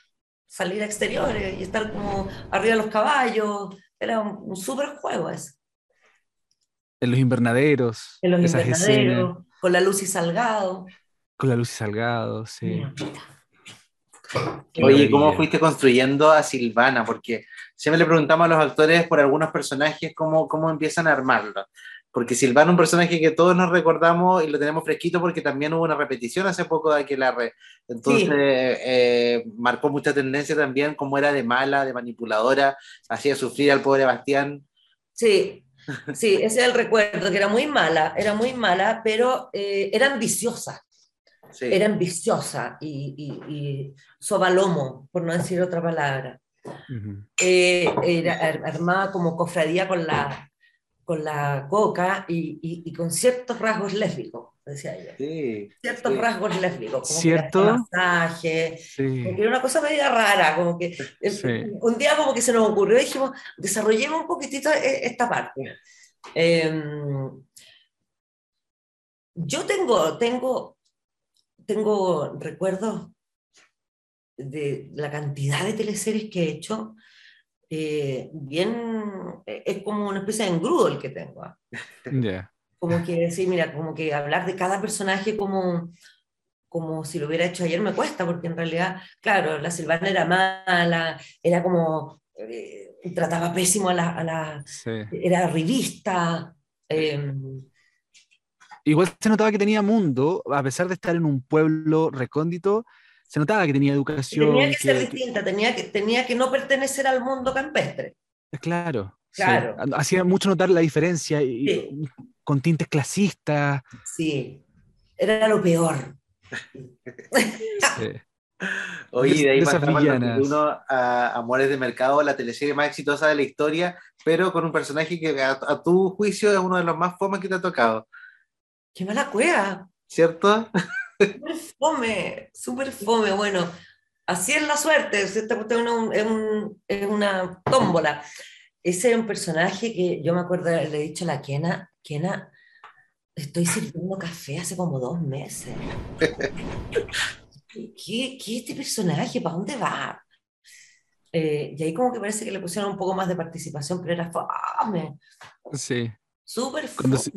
salir a exteriores y estar como arriba de los caballos. Era un, un súper juego eso. En los invernaderos. En los invernaderos, con la Lucy Salgado. Con la Lucy Salgado, sí. Oye, ¿cómo fuiste construyendo a Silvana? Porque siempre le preguntamos a los actores por algunos personajes cómo, cómo empiezan a armarlo. Porque Silvana es un personaje que todos nos recordamos y lo tenemos fresquito porque también hubo una repetición hace poco de Aquelarre. Entonces sí. eh, marcó mucha tendencia también, cómo era de mala, de manipuladora, hacía sufrir al pobre Bastián. Sí, sí, ese es el recuerdo, que era muy mala, era muy mala, pero eh, era ambiciosa. Sí. Era ambiciosa y, y, y sobalomo, por no decir otra palabra. Uh -huh. eh, era armada como cofradía con la, con la coca y, y, con ciertos rasgos lésbicos, decía ella. Sí, ciertos sí. rasgos lésbicos, como ¿Cierto? que masaje, Sí. como que era una cosa media rara, como que eh, un día como que se nos ocurrió y dijimos, desarrollemos un poquitito e- esta parte. Em, yo tengo, tengo, tengo recuerdos de la cantidad de teleseries que he hecho, eh, bien, eh, es como una especie de engrudo el que tengo. ¿ah? [LAUGHS] Ya. Como que decir, mira, como que hablar de cada personaje como, como si lo hubiera hecho ayer me cuesta, porque en realidad, claro, la Silvana era mala, era como, eh, trataba pésimo a la, a la Sí. era revista. eh, Igual se notaba que tenía mundo, a pesar de estar en un pueblo recóndito, se notaba que tenía educación. tenía que ser que- distinta, tenía que, tenía que no pertenecer al mundo campestre. Claro. sí. Claro. Hacía mucho notar la diferencia y, Sí. con tintes clasistas. Sí, era lo peor. sí. Oye, de ahí pasamos uno a Amores de Mercado, la teleserie más exitosa de la historia, pero con un personaje que a, a tu juicio es uno de los más fomes que te ha tocado, ¡Qué mala cueva! ¿cierto? Súper fome, súper fome. Bueno, así es la suerte. Esta cuestión es, un- es un- es una tómbola. Ese es un personaje que yo me acuerdo, le he dicho a la Kena, Kena, estoy sirviendo café hace como dos meses. [LAUGHS] ¿Qué, qué es este personaje? ¿Para dónde va? Eh, y ahí como que parece que le pusieron un poco más de participación, pero era fome, Sí. Súper Cuando se-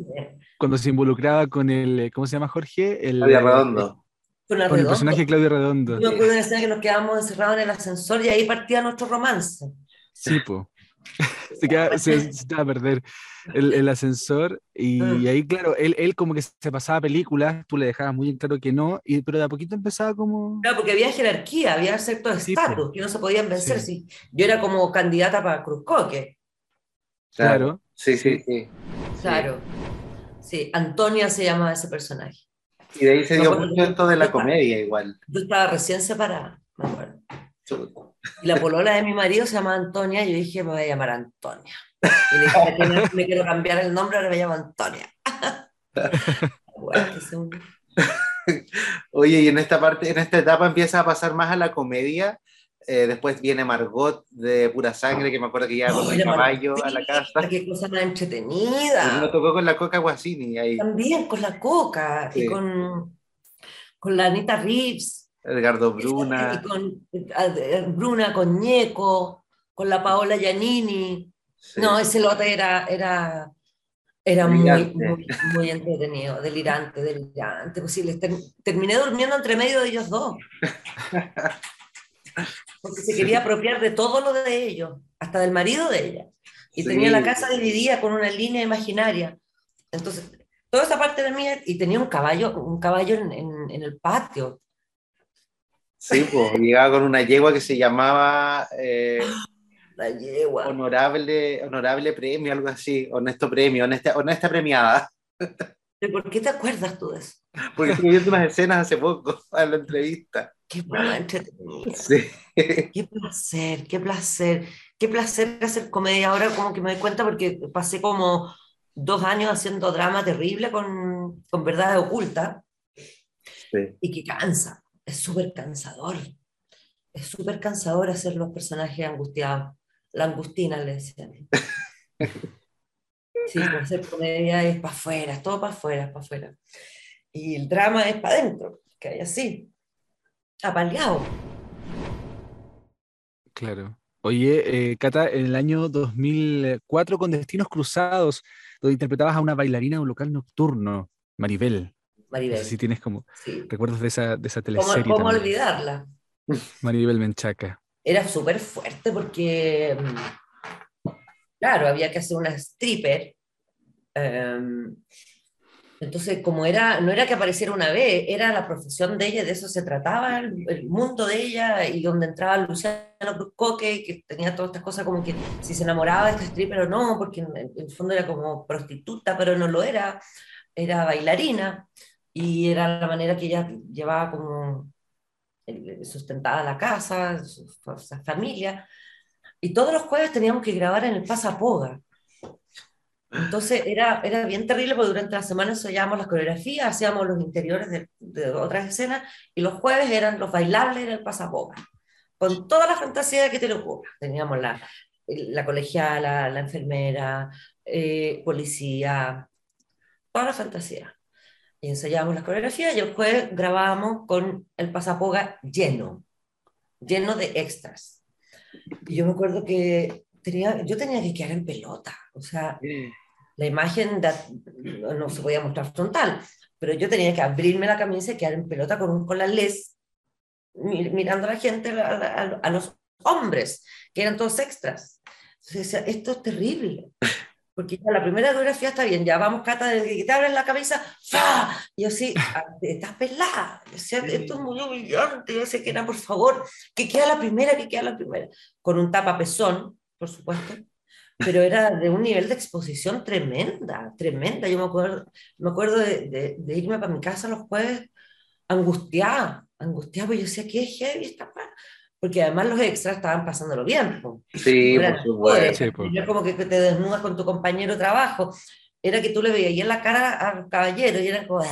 Cuando se involucraba con el, eh, ¿cómo se llama Jorge? El, Claudia Redondo. Con el Con el personaje Claudio Redondo. Yo me acuerdo de una escena que nos quedábamos encerrados en el ascensor y ahí partía nuestro romance. Sí, po. [LAUGHS] se, queda- se, se a perder el, el ascensor y, Mm. ahí, claro, él, él como que se pasaba películas, tú le dejabas muy en claro que no, y, pero de a poquito empezaba como... Claro, porque había jerarquía, había ciertos Sí, estatus que no se podían vencer. Sí. Si yo era como candidata para Cruzcoque, Claro. Sí, sí, sí. claro. Sí, Antonia se llamaba ese personaje. Y de ahí se dio mucho esto de la comedia igual. Yo estaba recién separada, me acuerdo. Y la polola de mi marido se llamaba Antonia y yo dije, me voy a llamar Antonia. Y le dije, "¿A qué me- me quiero cambiar el nombre, ahora me llamo Antonia. [LAUGHS] Oye, y en esta parte, en esta etapa empieza a pasar más a la comedia. Eh, después viene Margot de Pura Sangre, que me acuerdo que ya con el Oye, caballo a la casa. Qué cosa más Y entretenida. me tocó con la Coca Guasini, ahí, También con la Coca Sí. y con, con la Anita Reeves. Edgardo Y Bruna. con eh, Bruna, con Ñeco, con la Paola Giannini. sí. No, ese lote era, era, era muy, muy, muy entretenido, delirante, delirante. Pues sí, les ter- terminé durmiendo entre medio de ellos dos. [LAUGHS] Porque se quería apropiar de todo lo de ellos, hasta del marido de ella. Y Sí. tenía la casa dividida con una línea imaginaria. Entonces, toda esa parte era mía y tenía un caballo, un caballo en, en- en el patio. Sí, pues llegaba con una yegua que se llamaba eh, [GASPS] La yegua. honorable, honorable premio, algo así, honesto premio, honesta, honesta premiada. ¿Pero ¿Por qué te acuerdas tú de eso? Porque estuve viendo unas escenas hace poco [LAUGHS] en la entrevista. Qué bueno. Sí. Qué placer, qué placer. qué placer hacer comedia. Ahora como que me doy cuenta porque pasé como dos años haciendo drama terrible con, con verdad oculta y que cansa, es súper cansador. Es súper cansador hacer los personajes angustiados. La angustina le decían. [LAUGHS] Sí, hacer comedia es para afuera, todo para afuera, para afuera. Y el drama es para adentro, que hay así, apaleado. Claro. Oye, eh, Cata, en el año 2004 con Destinos Cruzados, donde interpretabas a una bailarina de un local nocturno, Maribel. Maribel. No sé si tienes como recuerdos de esa, de esa teleserie. ¿Cómo, cómo olvidarla? Maribel Menchaca. Era súper fuerte porque, mm, claro, había que hacer una stripper. Em, entonces, como era, no era que apareciera una vez, era la profesión de ella, de eso se trataba, el, mundo de ella, y donde entraba Luciano Cruzcoque, que tenía todas estas cosas como que si se enamoraba de este stripper o no, porque en, en el fondo era como prostituta, pero no lo era, era bailarina, y era la manera que ella llevaba como sustentada la casa, su, familia, y todos los jueves teníamos que grabar en el Pasapoga. Entonces era, era bien terrible porque durante la semana ensayábamos las coreografías, hacíamos los interiores de, de, otras escenas y los jueves eran los bailables en el pasapoga, con toda la fantasía que te lo ocurra. Teníamos la, la colegiala, la enfermera, eh, policía, toda la fantasía y ensayábamos las coreografías y el jueves grabábamos con el pasapoga lleno, lleno de extras. Y yo me acuerdo que tenía, yo tenía que quedar en pelota, o sea, la imagen de, no se podía mostrar frontal, pero yo tenía que abrirme la camisa y quedar en pelota con, con la les, mirando a la gente, a, a, a los hombres, que eran todos extras. Entonces decía, esto es terrible. Porque ya la primera coreografía está bien, ya vamos, Cata, de que te abren la cabeza, ¡fa! Y yo sí, ah, estás pelada. Yo decía, esto es muy humillante. Yo decía que era, por favor, que queda la primera, que queda la primera. Con un tapapezón, por supuesto. Pero era de un nivel de exposición tremenda, tremenda. Yo me acuerdo, me acuerdo de, de, de irme para mi casa los jueves angustiada, angustiada, porque yo decía, qué heavy esta porque además los extras estaban pasándolo bien. Sí, por supuesto. Sí, Era como que te desnudas con tu compañero de trabajo. Era que tú le veías en la cara al caballero y era como...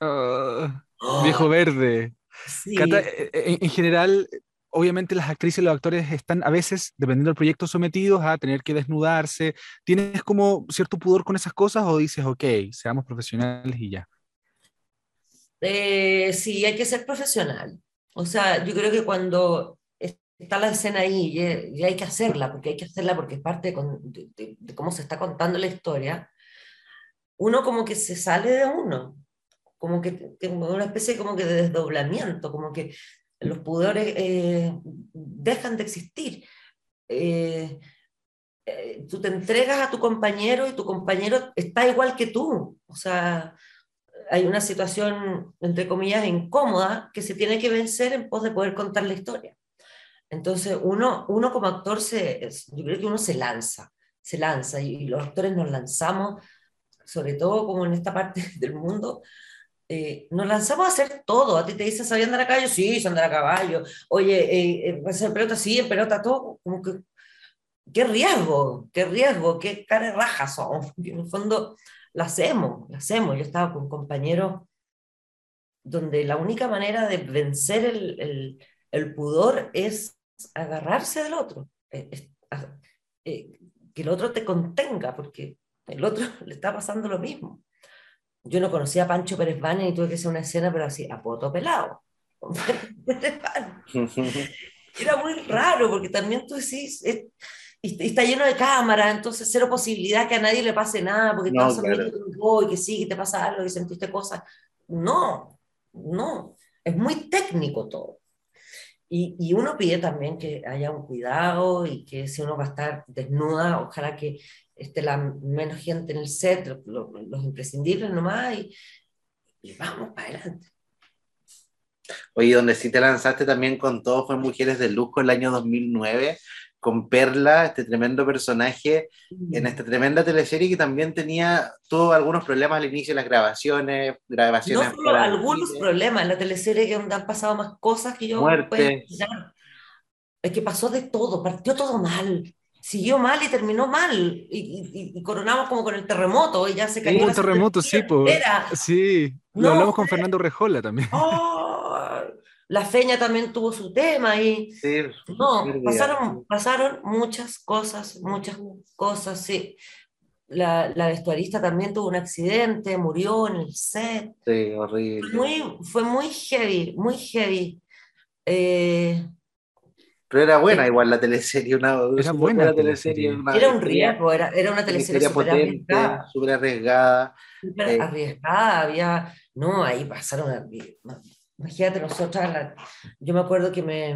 Oh, [LAUGHS] viejo verde. Sí. Cata, eh, eh, en, en, general, obviamente las actrices y los actores están a veces, dependiendo del proyecto, sometidos a tener que desnudarse. ¿Tienes como cierto pudor con esas cosas o dices, ok, seamos profesionales y ya? Eh, sí, hay que ser profesional. O sea, yo creo que cuando está la escena ahí y, hay que hacerla, porque hay que hacerla porque es parte de, cómo se está contando la historia, uno como que se sale de uno, como que como una especie como que de desdoblamiento, como que los pudores eh, dejan de existir. Eh, eh, tú te entregas a tu compañero y tu compañero está igual que tú, o sea, hay una situación, entre comillas, incómoda que se tiene que vencer en pos de poder contar la historia. Entonces, uno, uno como actor, se, yo creo que uno se lanza, se lanza, y los actores nos lanzamos, sobre todo como en esta parte [LAUGHS] del mundo, eh, nos lanzamos a hacer todo. A ti te dicen, ¿sabía andar a caballo? Sí, sé andar a caballo. Oye, eh, eh, ¿vas a hacer pelota? Sí, en pelota todo. Como que, qué riesgo, qué riesgo, qué cara de rajas son. En el fondo, la hacemos, la hacemos. Yo estaba con compañeros donde la única manera de vencer el, el, el pudor es agarrarse del otro, eh, eh, que el otro te contenga, porque el otro [LAUGHS] le está pasando lo mismo. Yo no conocía a Pancho Pérez Vane y tuve que hacer una escena, pero así, a poto pelado. [LAUGHS] [LAUGHS] Era muy raro, porque también tú decís, es, y está lleno de cámaras, entonces cero posibilidad que a nadie le pase nada, porque no, todos claro. son y que sí, que te pasa algo, y sentiste cosas. No, no, es muy técnico todo. Y, y, uno pide también que haya un cuidado y que si uno va a estar desnuda, ojalá que esté la menos gente en el set, los, los imprescindibles nomás, y, y vamos para adelante. Oye, donde sí te lanzaste también con todo fue Mujeres de Lujo el año 2009, con Perla, este tremendo personaje, en esta tremenda teleserie que también tenía, tuvo algunos problemas al inicio de las grabaciones, grabaciones. No solo algunos problemas, en la teleserie que han pasado más cosas que yo... Muerte. Es que pasó de todo, partió todo mal. Siguió mal y terminó mal. Y, y- y coronamos como con el terremoto y ya se cayó. Hubo un terremoto, sí, pues. Sí, lo No, hablamos con Fernando Rejola también. ¡Oh! La feña también tuvo su tema y Sí, no, pasaron, pasaron muchas cosas, muchas cosas, sí. La, la vestuarista también tuvo un accidente, murió en el set. Sí, horrible. Muy, fue muy heavy, muy heavy. Eh, Pero era buena igual la teleserie, una, Era buena teleserie. teleserie. una era un riesgo, era, era una teleserie súper potente, arriesgada. súper arriesgada. súper Eh. arriesgada, había, no, ahí pasaron, imagínate nosotras, la- yo me acuerdo que me,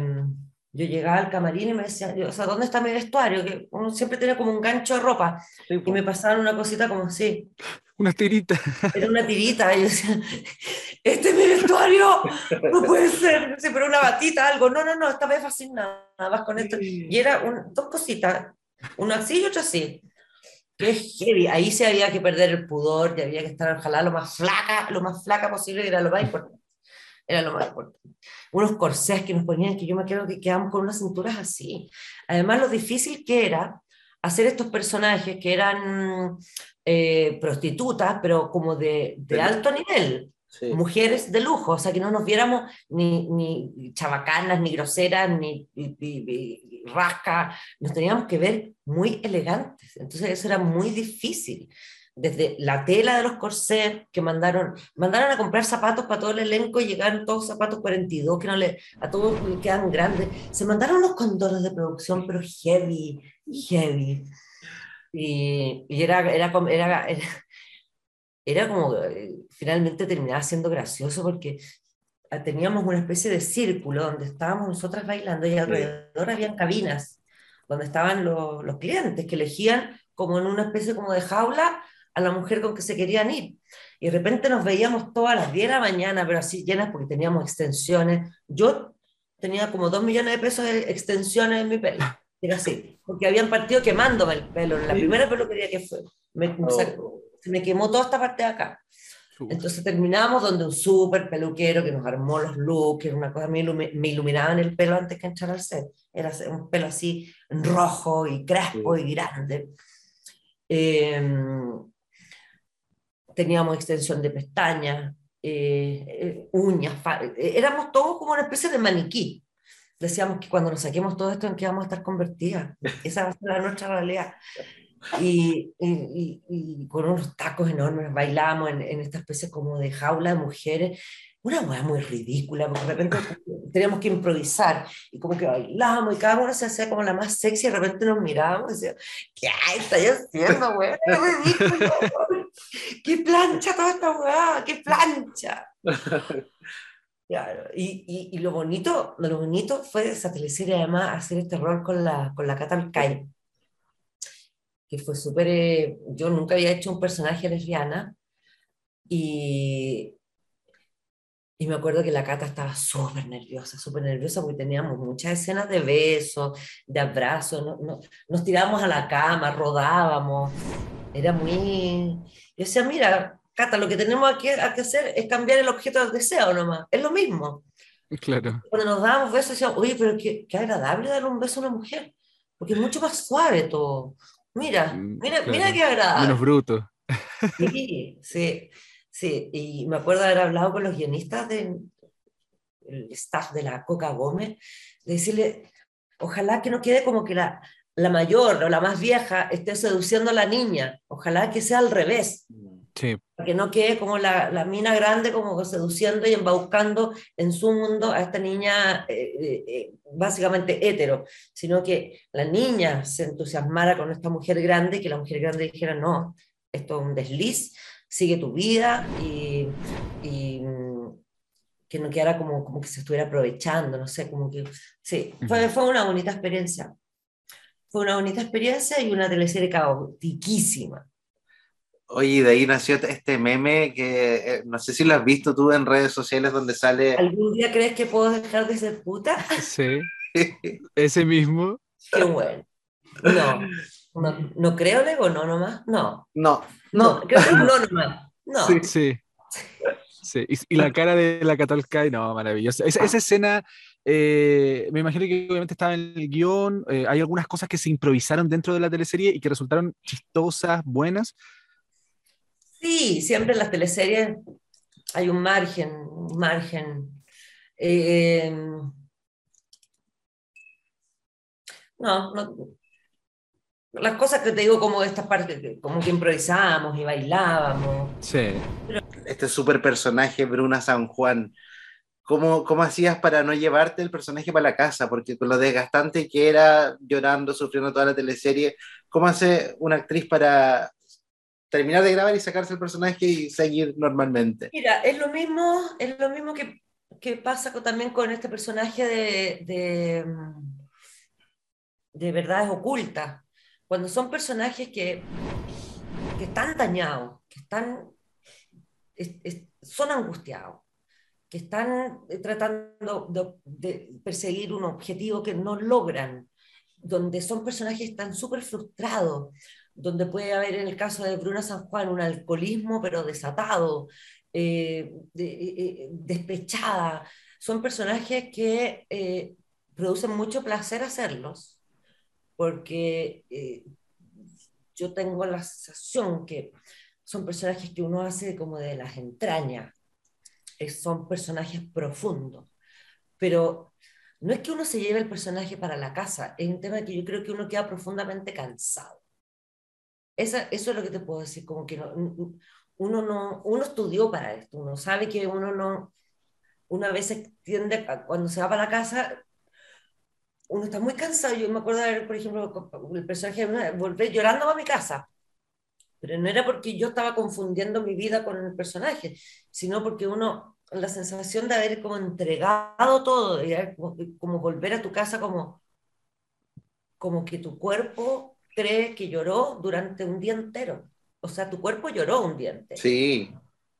yo llegaba al camarín y me decían, o sea, ¿dónde está mi vestuario? Que uno siempre tenía como un gancho de ropa Sí, y me pasaban una cosita como así, Unas tiritas. [LAUGHS] era una tirita, y yo decía, este es mi vestuario, no puede ser, sí, pero una batita, algo, no, no, no, esta vez así nada más con esto, y era un- dos cositas, una así y otra así. Es heavy. Ahí se había que perder el pudor, y había que estar ojalá lo más flaca, lo más flaca posible, que era lo más importante. Era lo más importante. Unos corsés que nos ponían, que yo me acuerdo que quedamos con unas cinturas así. Además, lo difícil que era hacer estos personajes que eran eh, prostitutas, pero como de, de alto nivel Sí. mujeres de lujo, o sea, que no nos viéramos ni, ni chabacanas, ni groseras, ni, ni- ni- ni rasca, nos teníamos que ver muy elegantes. Entonces eso era muy difícil. Desde la tela de los corsés que mandaron, mandaron a comprar zapatos para todo el elenco y llegaron todos zapatos 42 que no le, a todos les quedan grandes. Se mandaron unos condones de producción, pero heavy, heavy. Y, y era, era, era, era, era como, eh, finalmente terminaba siendo gracioso porque ah, teníamos una especie de círculo donde estábamos nosotras bailando y alrededor habían cabinas donde estaban los, los clientes que elegían como en una especie como de jaula a la mujer con que se querían ir. Y de repente nos veíamos todas las 10 de la mañana, pero así llenas porque teníamos extensiones. Yo tenía como 2 millones de pesos de extensiones en mi pelo. [LAUGHS] Era así, porque habían partido quemándome el pelo. En la primera peluquería que fue. Me, Oh. se me quemó toda esta parte de acá. Entonces terminamos donde un súper peluquero que nos armó los looks, era una cosa, me, ilumi- me iluminaba en el pelo antes que entrar al set. Era un pelo así rojo y crespo y grande. Eh, teníamos extensión de pestañas, eh, eh, uñas, eh, éramos todos como una especie de maniquí. Decíamos que cuando nos saquemos todo esto en qué vamos a estar convertidas. Esa va a ser nuestra realidad y, y, y- con unos tacos enormes bailábamos en, en esta especie como de jaula de mujeres, una hueá muy ridícula, porque de repente teníamos que improvisar y como que bailábamos y cada una se hacía como la más sexy y de repente nos mirábamos y decíamos, ¿qué estáis haciendo, weá? ¡Qué ridículo! [LAUGHS] ¡Qué plancha toda esta weá! ¡Qué plancha! [LAUGHS] Claro, y, y, y lo bonito, lo bonito fue de esa teleserie además hacer este rol con la, con la Cata Alcay, que fue súper, eh, yo nunca había hecho un personaje lesbiana y, y me acuerdo que la Cata estaba súper nerviosa, súper nerviosa porque teníamos muchas escenas de besos, de abrazos, no- no- nos tirábamos a la cama, rodábamos, era muy... Yo decía, mira, Cata, lo que tenemos aquí a que hacer es cambiar el objeto del deseo nomás, es lo mismo Claro. cuando nos dábamos besos decíamos, oye, pero qué, qué agradable darle un beso a una mujer, porque es mucho más suave todo. Mira, Mm, mira, claro. mira qué agradable. Menos bruto. Sí, sí, sí. Y me acuerdo haber hablado con los guionistas del el staff de la Coca Gómez, de decirle, ojalá que no quede como que la, la mayor o la más vieja esté seduciendo a la niña, ojalá que sea al revés, Sí, para que no quede como la, la mina grande como seduciendo y embaucando en su mundo a esta niña eh, eh, eh, básicamente hetero, sino que la niña se entusiasmara con esta mujer grande y que la mujer grande dijera, no, esto es un desliz, sigue tu vida y, y, mm, que no quedara como, como que se estuviera aprovechando, no sé, como que, sí, fue, fue una bonita experiencia. Fue una bonita experiencia y una teleserie caotiquísima. Oye, de ahí nació este meme que eh, no sé si lo has visto tú en redes sociales donde sale. ¿Algún día crees que puedo dejar de ser puta? [LAUGHS] sí. [LAUGHS] Ese mismo. Qué bueno. No, no, no creo, Lego, no nomás. No, No, no, no. creo que [LAUGHS] no nomás. No, Sí. Sí. Sí. Y, y la cara de la Catalcay, no, maravillosa. Esa, esa escena eh, me imagino que obviamente estaba en el guion, eh, hay algunas cosas que se improvisaron dentro de la teleserie y que resultaron chistosas, buenas. Sí, siempre en las teleseries hay un margen, un margen. Eh, no, no, las cosas que te digo como esta parte, como que improvisábamos y bailábamos. Sí. Este super personaje, Bruna San Juan, ¿Cómo, ¿Cómo hacías para no llevarte el personaje para la casa? Porque con lo desgastante que era, llorando, sufriendo toda la teleserie, ¿cómo hace una actriz para terminar de grabar y sacarse el personaje y seguir normalmente? Mira, es lo mismo, es lo mismo que, que pasa también con este personaje de, de, de verdades ocultas. Cuando son personajes que, que están dañados, que están, son angustiados que están eh, tratando de, perseguir un objetivo que no logran, donde son personajes que están súper frustrados, donde puede haber en el caso de Bruna San Juan un alcoholismo pero desatado, eh, eh, despechada. Son personajes que producen mucho placer hacerlos, porque yo tengo la sensación que son personajes que uno hace como de las entrañas, son personajes profundos. Pero no es que uno se lleve el personaje para la casa, es un tema que yo creo que uno queda profundamente cansado. Esa, eso es lo que te puedo decir, como que uno, no, uno estudió para esto, uno sabe que uno no, una vez tiende, cuando se va para la casa, uno está muy cansado. Yo me acuerdo de ver, por ejemplo, el personaje volver llorando a mi casa pero no era porque yo estaba confundiendo mi vida con el personaje, sino porque uno, la sensación de haber como entregado todo, como, volver a tu casa como, como que tu cuerpo cree que lloró durante un día entero. O sea, tu cuerpo lloró un día entero. Sí.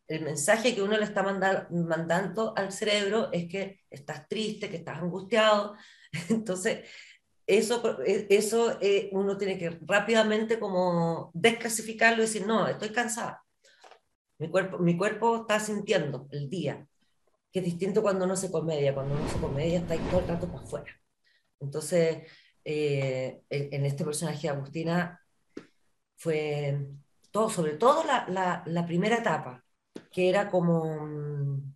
El mensaje que uno le está mandando al cerebro es que estás triste, que estás angustiado. [LAUGHS] Entonces, eso, e, eso eh, uno tiene que rápidamente como desclasificarlo y decir, no, estoy cansada. Mi cuerpo, mi cuerpo está sintiendo el día, que es distinto cuando uno se comedia. Cuando uno se comedia está ahí todo el rato para afuera. Entonces, eh, en este personaje de Agustina fue todo, sobre todo la, la, la primera etapa, que era como mm,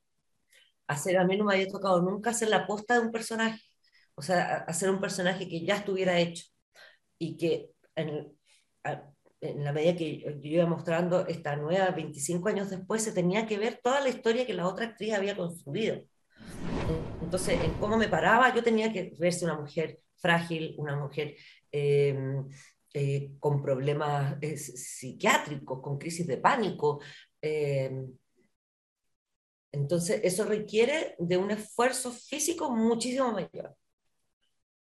hacer, a mí no me había tocado nunca hacer la posta de un personaje o sea, hacer un personaje que ya estuviera hecho y que en, en la medida que yo iba mostrando esta nueva, 25 años después, se tenía que ver toda la historia que la otra actriz había construido. Entonces, en cómo me paraba, yo tenía que verse una mujer frágil, una mujer em, eh, con problemas eh, psiquiátricos, con crisis de pánico. Em, entonces, eso requiere de un esfuerzo físico muchísimo mayor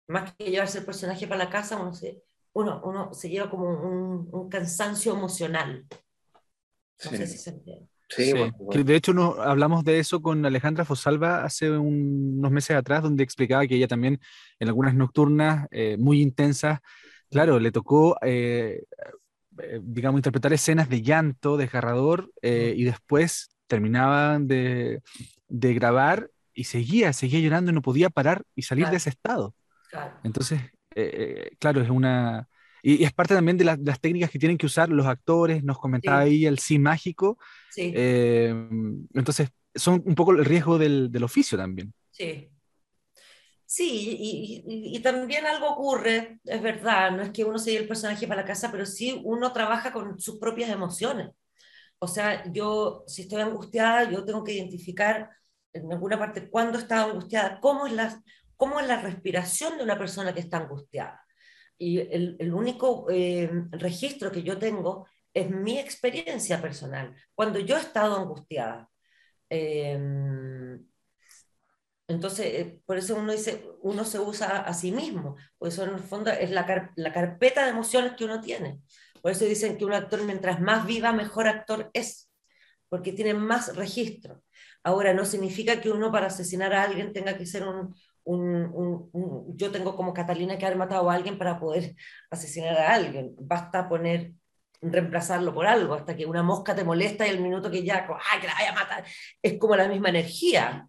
más que llevarse el personaje para la casa, uno se, uno, uno se lleva como un, un cansancio emocional. No sé si se entiende. Sí, de hecho no, hablamos de eso con Alejandra Fosalva hace unos meses atrás, donde explicaba que ella también en algunas nocturnas eh, muy intensas, claro, le tocó, eh, eh, digamos, interpretar escenas de llanto, desgarrador, y después terminaban de, de, grabar y seguía, seguía llorando y no podía parar y salir de ese estado. Entonces, eh, eh, claro, es una... Y, es parte también de, las técnicas que tienen que usar los actores, nos comentaba ahí el sí mágico. Sí. Eh, entonces, son un poco el riesgo del, del oficio también. Sí. Sí, y, y, también algo ocurre, es verdad, no es que uno se lleve el personaje para la casa, pero sí uno trabaja con sus propias emociones. O sea, yo, si estoy angustiada, yo tengo que identificar en alguna parte cuándo estaba angustiada, cómo es la, cómo es la respiración de una persona que está angustiada. Y el, único eh, registro que yo tengo es mi experiencia personal, cuando yo he estado angustiada. Em, entonces, eh, por eso uno dice, uno se usa a sí mismo, por eso en el fondo es la, la carpeta de emociones que uno tiene. Por eso dicen que un actor mientras más viva, mejor actor es, porque tiene más registro. Ahora, no significa que uno para asesinar a alguien tenga que ser un, yo tengo como Catalina que haber matado a alguien para poder [LAUGHS] asesinar a alguien. Basta poner, reemplazarlo por algo, hasta que una mosca te molesta y el minuto que ya, ¡ay, que la vaya a matar! Es como la misma energía.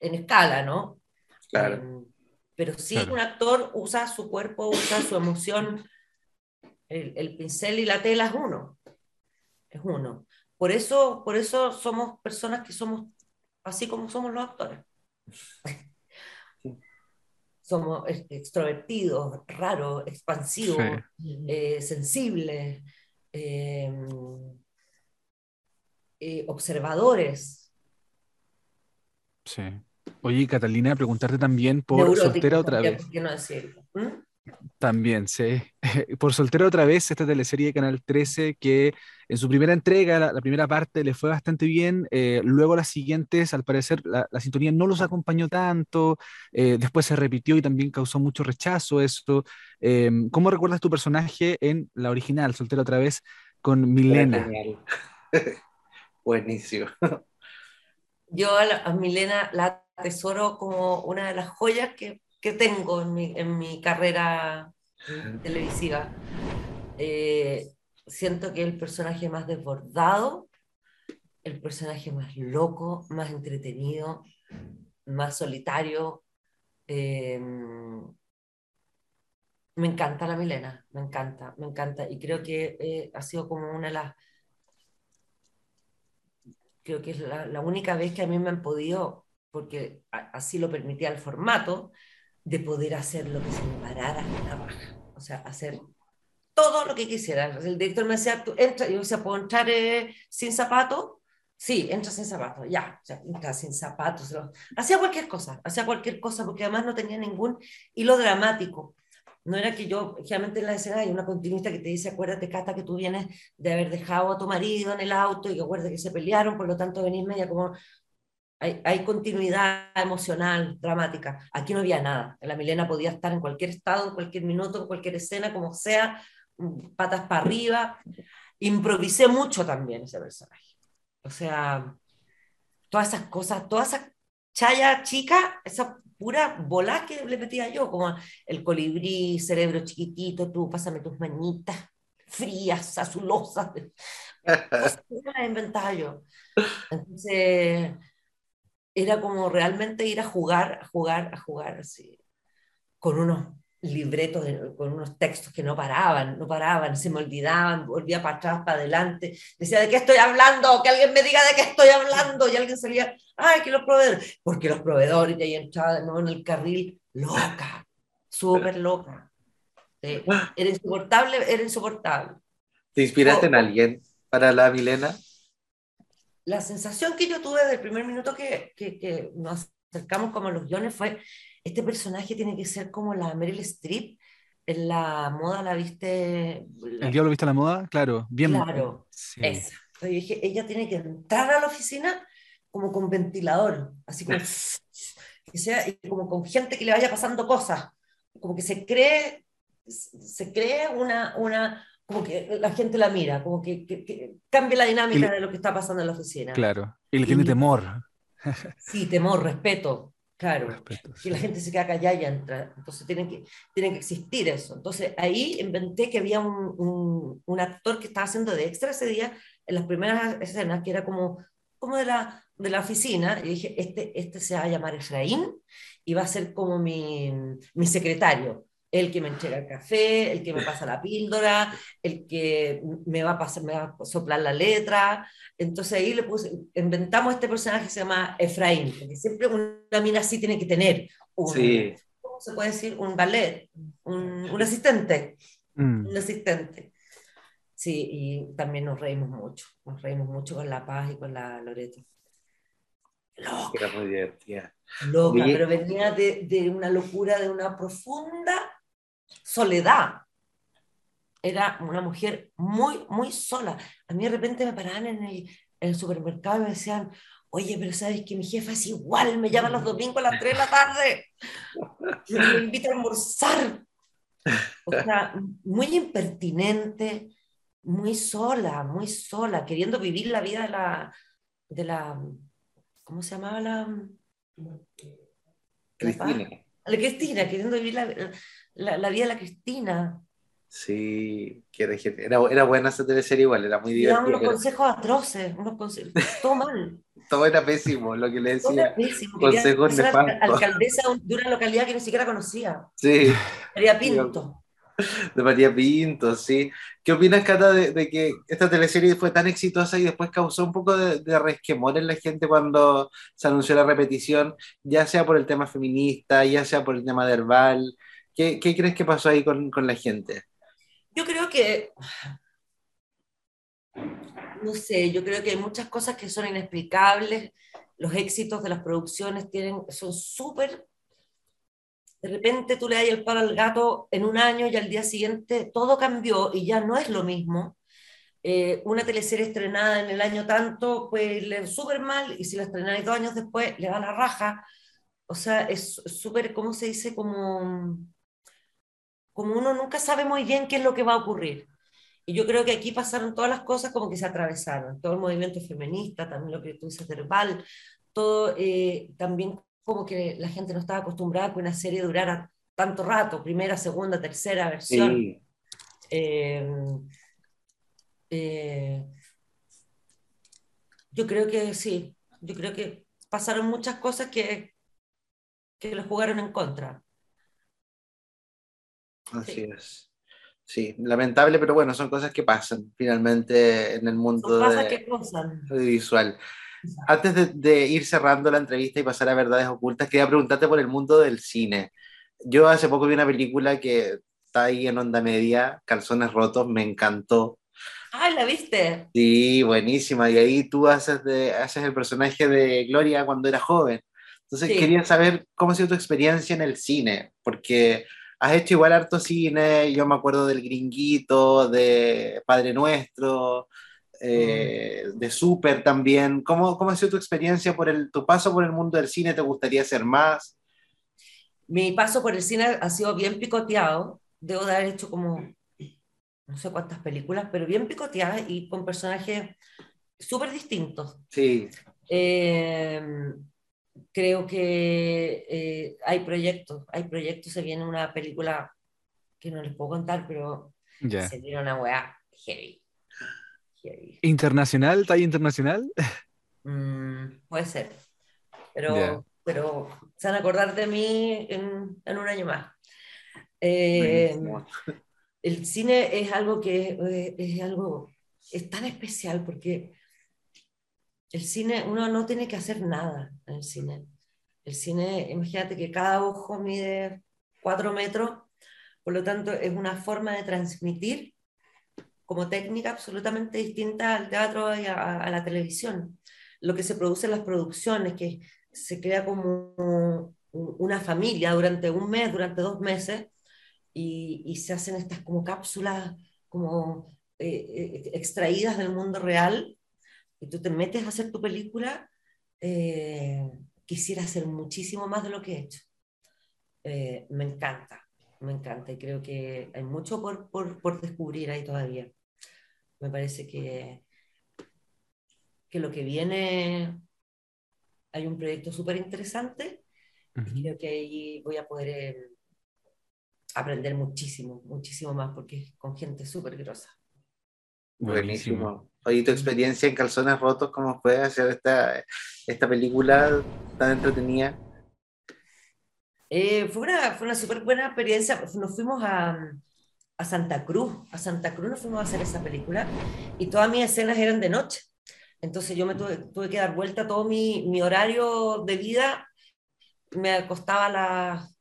en escala, ¿no? Claro. Eh, pero sí Claro. un actor usa su cuerpo, usa su emoción, el, el pincel y la tela es uno, es uno. Por eso, por eso somos personas que somos así como somos los actores. Somos ex- extrovertidos, raros, expansivos, eh, sensibles, eh, eh, observadores, Sí. Oye, Catalina, preguntarte también por Soltera otra vez. ¿por qué no decirlo? ¿Mm? También, sí. [LAUGHS] Por Soltera otra vez, esta teleserie de Canal 13 que en su primera entrega, la, la primera parte, le fue bastante bien. eh, luego las siguientes, al parecer, la, la sintonía no los acompañó tanto. eh, después se repitió y también causó mucho rechazo eso. Eh, ¿Cómo recuerdas tu personaje en la original, Soltera otra vez, con Milena? [LAUGHS] Buenísimo. Yo a, la- a Milena la atesoro como una de las joyas que, que tengo en mi, en mi carrera televisiva. Eh, siento que es el personaje más desbordado, el personaje más loco, más entretenido, más solitario. Eh, me encanta la Milena, me encanta, me encanta. Y creo que eh, ha sido como una de las creo que es la, la única vez que a mí me han podido, porque a- así lo permitía el formato, de poder hacer lo que se me parara la raja. O sea, hacer todo lo que quisiera. El director me decía, tú entra, yo decía, ¿puedo entrar eh, sin zapatos? Sí, entra sin zapatos, ya, o sea, entra sin zapatos. Hacía cualquier cosa, hacía cualquier cosa, porque además no tenía ningún hilo dramático. No era que yo, generalmente en la escena hay una continuista que te dice, acuérdate, Cata, que tú vienes de haber dejado a tu marido en el auto y que acuérdate que se pelearon, por lo tanto venís media como... Hay, hay continuidad emocional, dramática. Aquí no había nada. La Milena podía estar en cualquier estado, en cualquier minuto, en cualquier escena, como sea, mm, patas para arriba. Improvisé mucho también ese personaje. O sea, todas esas cosas, toda esa chaya chica, esa pura bola que le metía yo, como el colibrí, cerebro chiquitito, tú pásame tus manitas frías, azulosas, [LAUGHS] cosas que las inventaba yo. Entonces, era como realmente ir a jugar, a jugar, a jugar, así, con unos libretos, con unos textos que no paraban, no paraban, se me olvidaban, volvía para atrás, para adelante, decía, ¿de qué estoy hablando? Que alguien me diga de qué estoy hablando, y alguien salía, ay, que los proveedores, porque los proveedores, y ahí entraba de nuevo en el carril, loca, súper loca. Sí, Era insoportable, era insoportable. ¿Te inspiraste en Oh, oh. alguien para la Milena? La sensación que yo tuve del primer minuto que, que, que nos acercamos como a los guiones fue, este personaje tiene que ser como la Meryl Streep, en la moda la viste... la- ¿El diablo viste la moda? Claro, bien. Claro, Sí. esa. Entonces dije, ella tiene que entrar a la oficina como con ventilador, así como, que sea, y como con gente que le vaya pasando cosas, como que se cree, se cree una, una, como que la gente la mira, como que, que, que cambie la dinámica de lo que está pasando en la oficina. Claro. Y le tiene temor. Sí, temor, respeto, claro. Respeto, Que la sí. gente se queda callada y entra. Entonces tienen que, tienen que existir eso. Entonces ahí inventé que había un, un, un actor que estaba haciendo de extra ese día en las primeras escenas, que era como, como de, la, de la oficina. Y dije, este, este se va a llamar Efraín y va a ser como mi, mi secretario. El que me entrega el café, el que me pasa la píldora, el que me va a, pasar, me va a soplar la letra, entonces ahí le puse, inventamos este personaje que se llama Efraín, porque siempre una mina así tiene que tener un, Sí. ¿cómo se puede decir? Un ballet, un, un asistente, Mm. un asistente. Sí, y también nos reímos mucho, nos reímos mucho con La Paz y con la Loreto. Loca, Era muy divertida. loca, Oye. pero venía de, de una locura, de una profunda soledad. Era una mujer muy, muy sola. A mí de repente me paraban en el, en el supermercado y me decían, oye, pero sabes que mi jefa es igual, me llama los domingos a las 3 de la tarde, y me invita a almorzar. O sea, muy impertinente, muy sola, muy sola, queriendo vivir la vida de la, de la ¿cómo se llamaba la? la Cristina. la Cristina, queriendo vivir la, la- la vida de la Cristina. Sí, que era, era, era, buena esa teleserie igual, era muy divertida. unos consejos atroces, unos consejos, todo mal. [LAUGHS] todo era pésimo, lo que le decía. Todo era pésimo. Consejos nefastos. Alcaldesa de una localidad que ni siquiera conocía. Sí. María Pinto. De María Pinto, sí. ¿Qué opinas, Cata, de, que esta teleserie fue tan exitosa y después causó un poco de, de, resquemor en la gente cuando se anunció la repetición, ya sea por el tema feminista, ya sea por el tema de Herbal? ¿Qué, qué crees que pasó ahí con, con la gente? Yo creo que no sé, yo creo que hay muchas cosas que son inexplicables. Los éxitos de las producciones tienen, son súper... De repente tú le das el palo al gato en un año y al día siguiente todo cambió y ya no es lo mismo. Eh, una teleserie estrenada en el año tanto, pues le súper mal y si la estrenáis dos años después le va la raja. O sea, es súper, ¿cómo se dice? Como, como uno nunca sabe muy bien qué es lo que va a ocurrir. Y yo creo que aquí pasaron todas las cosas como que se atravesaron, todo el movimiento feminista, también lo que tú dices verbal, todo eh, también como que la gente no estaba acostumbrada a que una serie durara tanto rato, primera, segunda, tercera versión. Eh, eh, yo creo que sí, yo creo que pasaron muchas cosas que, que lo jugaron en contra. Así es. Sí, lamentable, pero bueno, son cosas que pasan finalmente en el mundo audiovisual. Antes de, ir cerrando la entrevista y pasar a verdades ocultas, quería preguntarte por el mundo del cine. Yo hace poco vi una película que está ahí en onda media, Calzones Rotos, me encantó. Ah, ¿la viste? Sí, buenísima. Y ahí tú haces, de, haces el personaje de Gloria cuando era joven. Entonces quería saber cómo ha sido tu experiencia en el cine, porque has hecho igual harto cine, yo me acuerdo del Gringuito, de Padre Nuestro, eh, mm. de Super también. ¿Cómo, ¿Cómo ha sido tu experiencia por el, tu paso por el mundo del cine? ¿Te gustaría hacer más? Mi paso por el cine ha sido bien picoteado. Debo de haber hecho como no sé cuántas películas, pero bien picoteadas y con personajes súper distintos. Sí. Eh, creo que eh, hay proyectos, hay proyectos, se viene una película que no les puedo contar, pero se viene una weá heavy. ¿Internacional? ¿Talla internacional? Mm, puede ser, pero, pero se van a acordar de mí en, en un año más. Eh, el cine es algo que eh, es algo, es tan especial porque el cine, uno no tiene que hacer nada en el cine. El cine, imagínate que cada ojo mide cuatro metros, por lo tanto es una forma de transmitir como técnica absolutamente distinta al teatro y a, la televisión. Lo que se produce en las producciones, que se crea como una familia durante un mes, durante dos meses, y, se hacen estas como cápsulas como eh, eh, extraídas del mundo real y tú te metes a hacer tu película, eh, quisiera hacer muchísimo más de lo que he hecho. Eh, me encanta, me encanta y creo que hay mucho por, por, por descubrir ahí todavía. Me parece que, que lo que viene, hay un proyecto súper interesante y creo que ahí voy a poder eh, aprender muchísimo, muchísimo más porque es con gente súper grosa. Buenísimo. Oye, tu experiencia en Calzones Rotos, ¿cómo fue hacer esta, esta película tan entretenida? Eh, fue una, fue una súper buena experiencia. Nos fuimos a, a, Santa Cruz. A Santa Cruz nos fuimos a hacer esa película y todas mis escenas eran de noche. Entonces yo me tuve, tuve que dar vuelta todo mi, mi, horario de vida. Me acostaba las,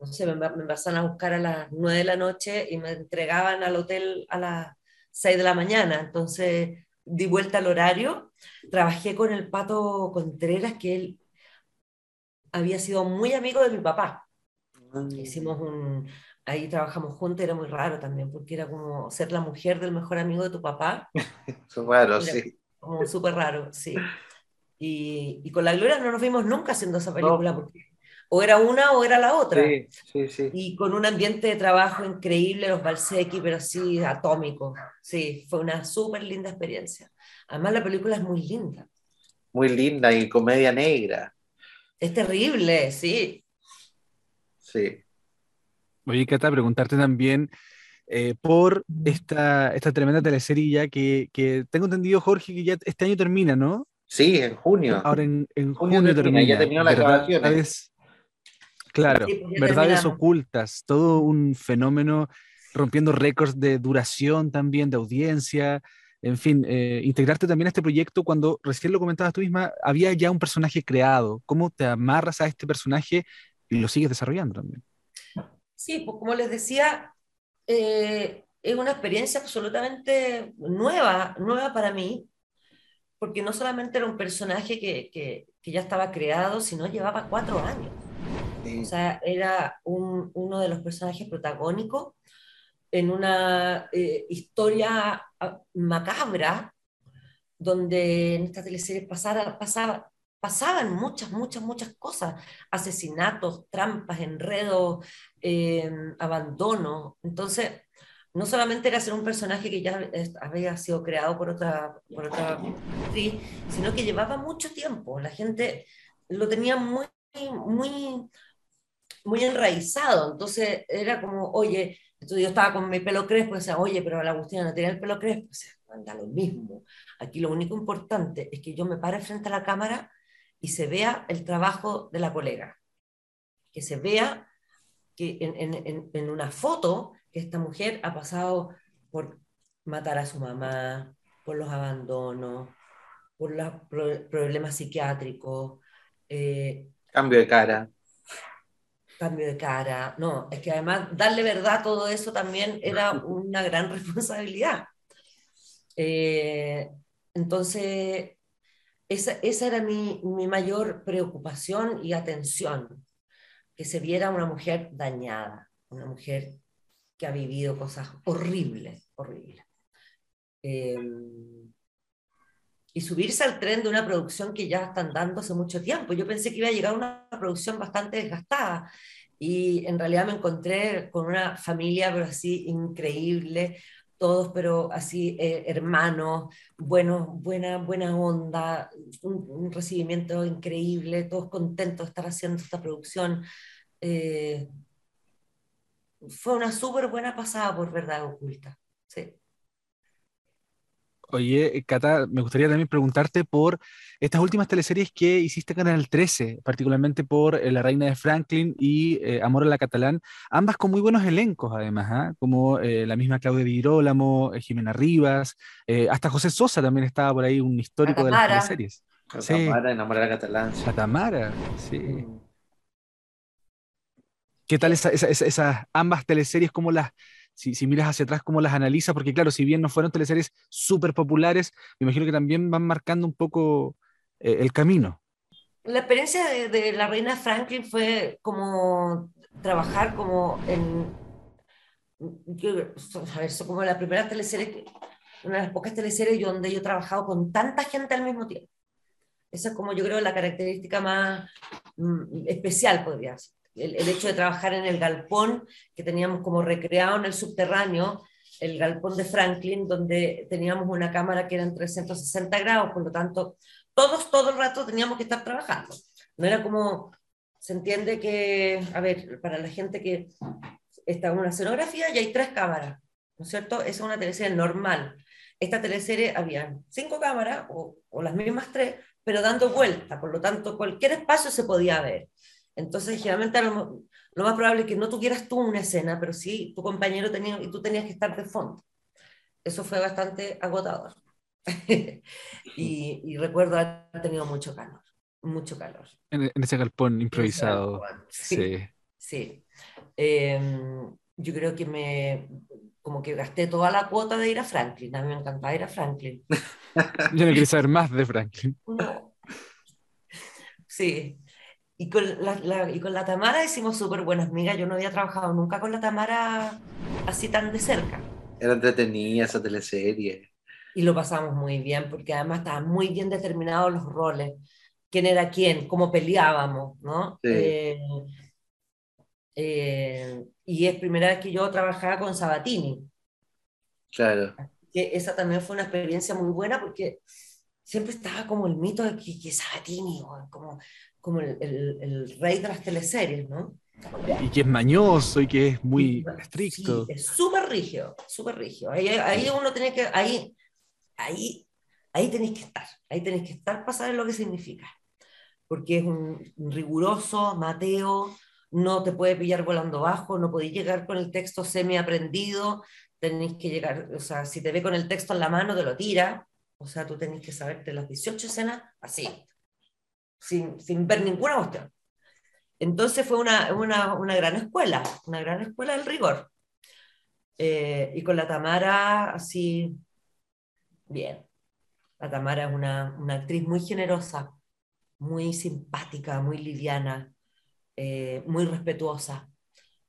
no sé, me, me pasaban a buscar a las 9 de la noche y me entregaban al hotel a las 6 de la mañana, entonces di vuelta al horario, trabajé con el Pato Contreras, que él había sido muy amigo de mi papá. Mm. Hicimos un, ahí trabajamos juntos, era muy raro también, porque era como ser la mujer del mejor amigo de tu papá. [LAUGHS] raro, sí. Como súper raro, sí. Y, y, con la Gloria no nos vimos nunca haciendo esa película, porque o era una o era la otra. Sí, sí, sí. Y con un ambiente de trabajo increíble, los Balsecki, pero sí atómico. Sí, fue una súper linda experiencia. Además, la película es muy linda. Muy linda y comedia negra. Es terrible, sí. Sí. Oye, Cata, preguntarte también eh, por esta, esta tremenda teleserie ya que, que tengo entendido, Jorge, que ya este año termina, ¿no? Sí, en junio. Ahora en, en Junio junio, termina, termina. ya terminó las grabaciones. Claro, Sí, verdades terminamos. ocultas, todo un fenómeno rompiendo récords de duración también, de audiencia. En fin, eh, integrarte también a este proyecto cuando recién lo comentabas tú misma, había ya un personaje creado. ¿Cómo te amarras a este personaje y lo sigues desarrollando también? Sí, pues como les decía, eh, es una experiencia absolutamente nueva, nueva para mí, porque no solamente era un personaje que, que- que ya estaba creado, sino llevaba cuatro años. Sí. O sea, era un- uno de los personajes protagónicos en una eh, historia ah, macabra, donde en esta teleserie pasara- pasaba- pasaban muchas, muchas, muchas cosas, asesinatos, trampas, enredos, eh, abandono. Entonces, no solamente era ser un personaje que ya había sido creado por otra, por otra actriz, sino que llevaba mucho tiempo. La gente lo tenía muy, muy, muy enraizado. Entonces, era como, oye, entonces yo estaba con mi pelo crespo y decía, oye, pero la Agustina no tiene el pelo crespo. O sea, anda lo mismo. Aquí lo único importante es que yo me pare frente a la cámara y se vea el trabajo de la colega. Que se vea que en, en- en- una foto que esta mujer ha pasado por matar a su mamá, por los abandonos, por los pro- problemas psiquiátricos, eh, Cambio de cara. Cambio de cara. No, es que además darle verdad a todo eso también era una gran [LAUGHS] responsabilidad. Eh, entonces, esa, esa era mi, mi mayor preocupación y atención, que se viera una mujer dañada, una mujer que ha vivido cosas horribles, horribles. Eh, y subirse al tren de una producción que ya están dando hace mucho tiempo. Yo pensé que iba a llegar una producción bastante desgastada y en realidad me encontré con una familia, pero así increíble, todos, pero así eh, hermanos, buenos, buena, buena onda, un, un recibimiento increíble, todos contentos de estar haciendo esta producción. Eh, fue una súper buena pasada por verdad oculta. Sí. Oye, Cata, me gustaría también preguntarte por estas últimas teleseries que hiciste en Canal 13, particularmente por eh, La Reina de Franklin y eh, Amor a la Catalán, ambas con muy buenos elencos además, ¿ah? como eh, la misma Claudia Di Girolamo, eh, Jimena Rivas, eh, hasta José Sosa también estaba por ahí, un histórico de las teleseries. Con Sí. Tamara, enamorada catalán. La Tamara, sí. Mm. ¿Qué tal esa- esa- esa- esas ambas teleseries, cómo las, si, si miras hacia atrás, cómo las analizas? Porque claro, si bien no fueron teleseries súper populares, me imagino que también van marcando un poco eh, el camino. La experiencia de, de la reina Franklin fue como trabajar como en, yo, a ver, eso como la primera teleserie, que- una de las pocas teleseries donde yo he trabajado con tanta gente al mismo tiempo. Esa es como yo creo la característica más mm, especial, podría ser. El, hecho de trabajar en el galpón que teníamos como recreado en el subterráneo, el galpón de Franklin, donde teníamos una cámara que era en 360 grados, por lo tanto, todos todo el rato teníamos que estar trabajando. No era como, se entiende que, a ver, para la gente que está en una escenografía y hay tres cámaras, ¿no es cierto? Esa es una teleserie normal. Esta teleserie había cinco cámaras o, o las mismas tres, pero dando vuelta, por lo tanto, cualquier espacio se podía ver. Entonces, generalmente lo, lo más probable es que no tuvieras tú una escena, pero sí tu compañero tenía y tú tenías que estar de fondo. Eso fue bastante agotador. [LAUGHS] y, y recuerdo haber tenido mucho calor, mucho calor. En, en ese galpón improvisado. Sí, Sí. sí. Eh, yo creo que me, como que gasté toda la cuota de ir a Franklin. A mí me encantaba ir a Franklin. [LAUGHS] Yo no quería saber más de Franklin. No. Sí. Y con la, la- y con la Tamara hicimos súper buenas amigas. Yo no había trabajado nunca con la Tamara así tan de cerca. Era entretenida esa teleserie. Y lo pasamos muy bien, porque además estaban muy bien determinados los roles. ¿Quién era quién? ¿Cómo peleábamos? ¿no? Sí. Eh, eh, y es primera vez que yo trabajaba con Sabatini. Claro. que esa también fue una experiencia muy buena porque siempre estaba como el mito de que, que Sabatini, como, como el, el- el rey de las teleseries, ¿no? Y que es mañoso y que es muy estricto. Sí, es súper rígido, súper rígido. Ahí, ahí, uno tiene que, ahí, ahí, ahí tenéis que estar, ahí tenéis que estar para saber lo que significa. Porque es un, riguroso, Mateo, no te puede pillar volando bajo, no podéis llegar con el texto semi aprendido, tenéis que llegar, o sea, si te ve con el texto en la mano, te lo tira, o sea, tú tenés que saberte las 18 escenas así, sin, sin ver ninguna cuestión. Entonces fue una, una, una, gran escuela, una gran escuela del rigor. Eh, y con la Tamara, así, bien. La Tamara es una, una actriz muy generosa, muy simpática, muy liviana, eh, muy respetuosa.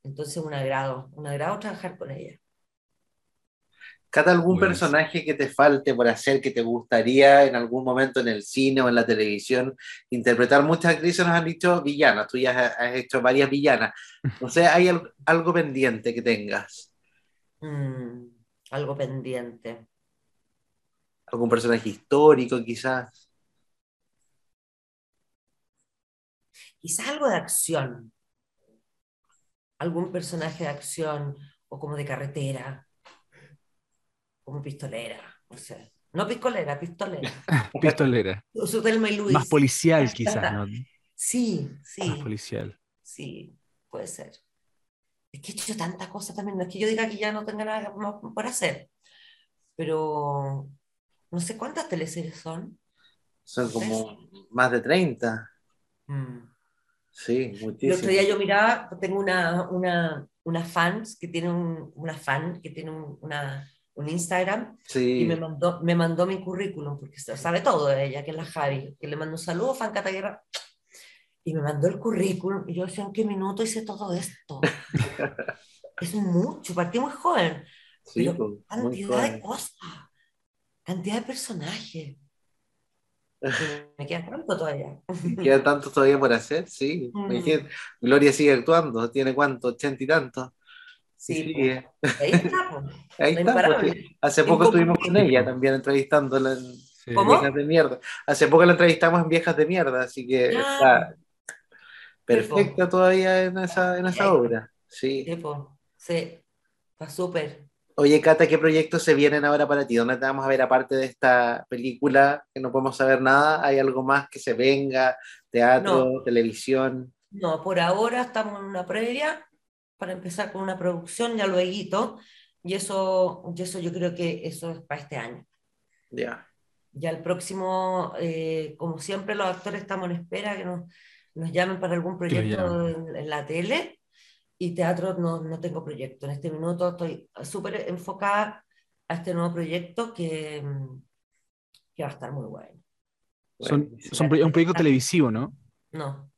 Entonces, un agrado, un agrado trabajar con ella. ¿Cada algún personaje que te falte por hacer que te gustaría en algún momento en el cine o en la televisión interpretar? Muchas actrices nos han dicho villanas, tú ya has hecho varias villanas. [LAUGHS] O sea, ¿hay algo pendiente que tengas? Mm, algo pendiente. ¿Algún personaje histórico quizás? Quizás algo de acción. Algún personaje de acción o como de carretera como pistolera, no sé. No piscolera, pistolera. pistolera. [LAUGHS] Su y Luis. Más policial, quizás, ¿no? Sí, sí. Más policial. Sí, puede ser. Es que he hecho tanta cosa también. No es que yo diga que ya no tenga nada por hacer. Pero no sé cuántas teleseries son. Son como más de 30. Mm. Sí, muchísimo. El otro día yo miraba, tengo una, una, una fans que tiene un, una fan que tiene una un Instagram y me mandó, me mandó mi currículum, porque sabe todo de ella, que es la Javi, que le mandó un saludo, fan Cataguerra, y me mandó el currículum, y yo decía, ¿en qué minuto hice todo esto? [LAUGHS] es mucho, partí muy joven, sí, pues, cantidad de cosas, cantidad de personajes. [LAUGHS] Me queda tanto todavía. Me queda tanto todavía por hacer, sí. [LAUGHS] Mm. Gloria sigue actuando, tiene cuánto, ochenta y tantos. Sí, ahí está. [LAUGHS] Ahí está Hace poco estuvimos con ella también entrevistándola en Viejas de Mierda. Hace poco la entrevistamos en Viejas de Mierda, así que está perfecta todavía en esa, en esa obra. Sí. Sí, está súper. Oye, Cata, ¿qué proyectos se vienen ahora para ti? ¿Dónde te vamos a ver aparte de esta película que no podemos saber nada? ¿Hay algo más que se venga? ¿Teatro, televisión? No, por ahora estamos en una previa para empezar con una producción, ya luego, y eso, y eso yo creo que eso es para este año. Ya. Ya el próximo, eh, como siempre, los actores estamos en espera que nos, nos llamen para algún proyecto en, la tele, y teatro no, no tengo proyecto. En este minuto estoy súper enfocada a este nuevo proyecto que, que va a estar muy bueno. Son, son un proyecto televisivo, ¿no? No.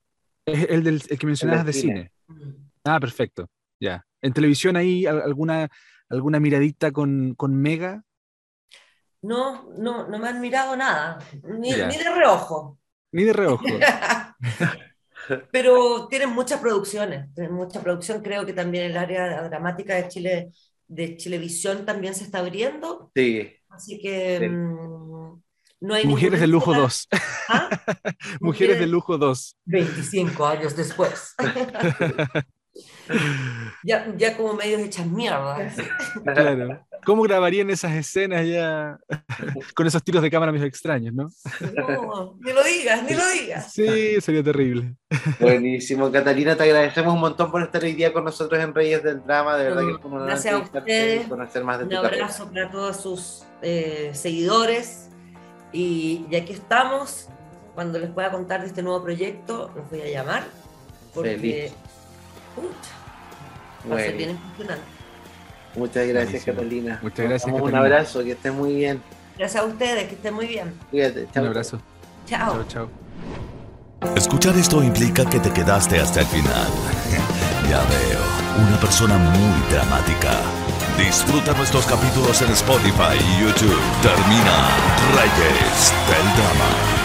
Es el, del, el que mencionabas de cine. Mm. Ah, perfecto. Ya. ¿En televisión hay alguna, alguna miradita con, con Mega? No, no, no me han mirado nada, ni, ni de reojo. Ni de reojo. [LAUGHS] [LAUGHS] Pero tienen muchas producciones, tienen mucha producción. Creo que también el área dramática de Chile, de Chilevisión también se está abriendo. Sí. Así que mm, no hay Mujeres de Lujo 2. ¿Ah? [LAUGHS] Mujeres de Lujo 2. 25 años después. Ya, ya como medios hechas mierda. Claro. [LAUGHS] ¿Cómo grabarían esas escenas ya [LAUGHS] con esos tiros de cámara medio extraños, no? No, ni lo digas, ni lo digas. Sí, sería terrible. Buenísimo, Catalina, te agradecemos un montón por estar hoy día con nosotros en Reyes del Drama, de verdad que es como Gracias a ustedes. Conocer más de un abrazo para todos sus eh, seguidores y, ya aquí estamos. Cuando les pueda contar de este nuevo proyecto, los voy a llamar. Porque bien Muchas gracias, Catalina. Muchas gracias. Un abrazo, que estén muy bien. Gracias a ustedes, que estén muy bien. Cuídate, Un abrazo. Chao. Chao, Escuchar esto implica que te quedaste hasta el final. [LAUGHS] ya veo, una persona muy dramática. Disfruta nuestros capítulos en Spotify y YouTube. Termina Reyes del Drama.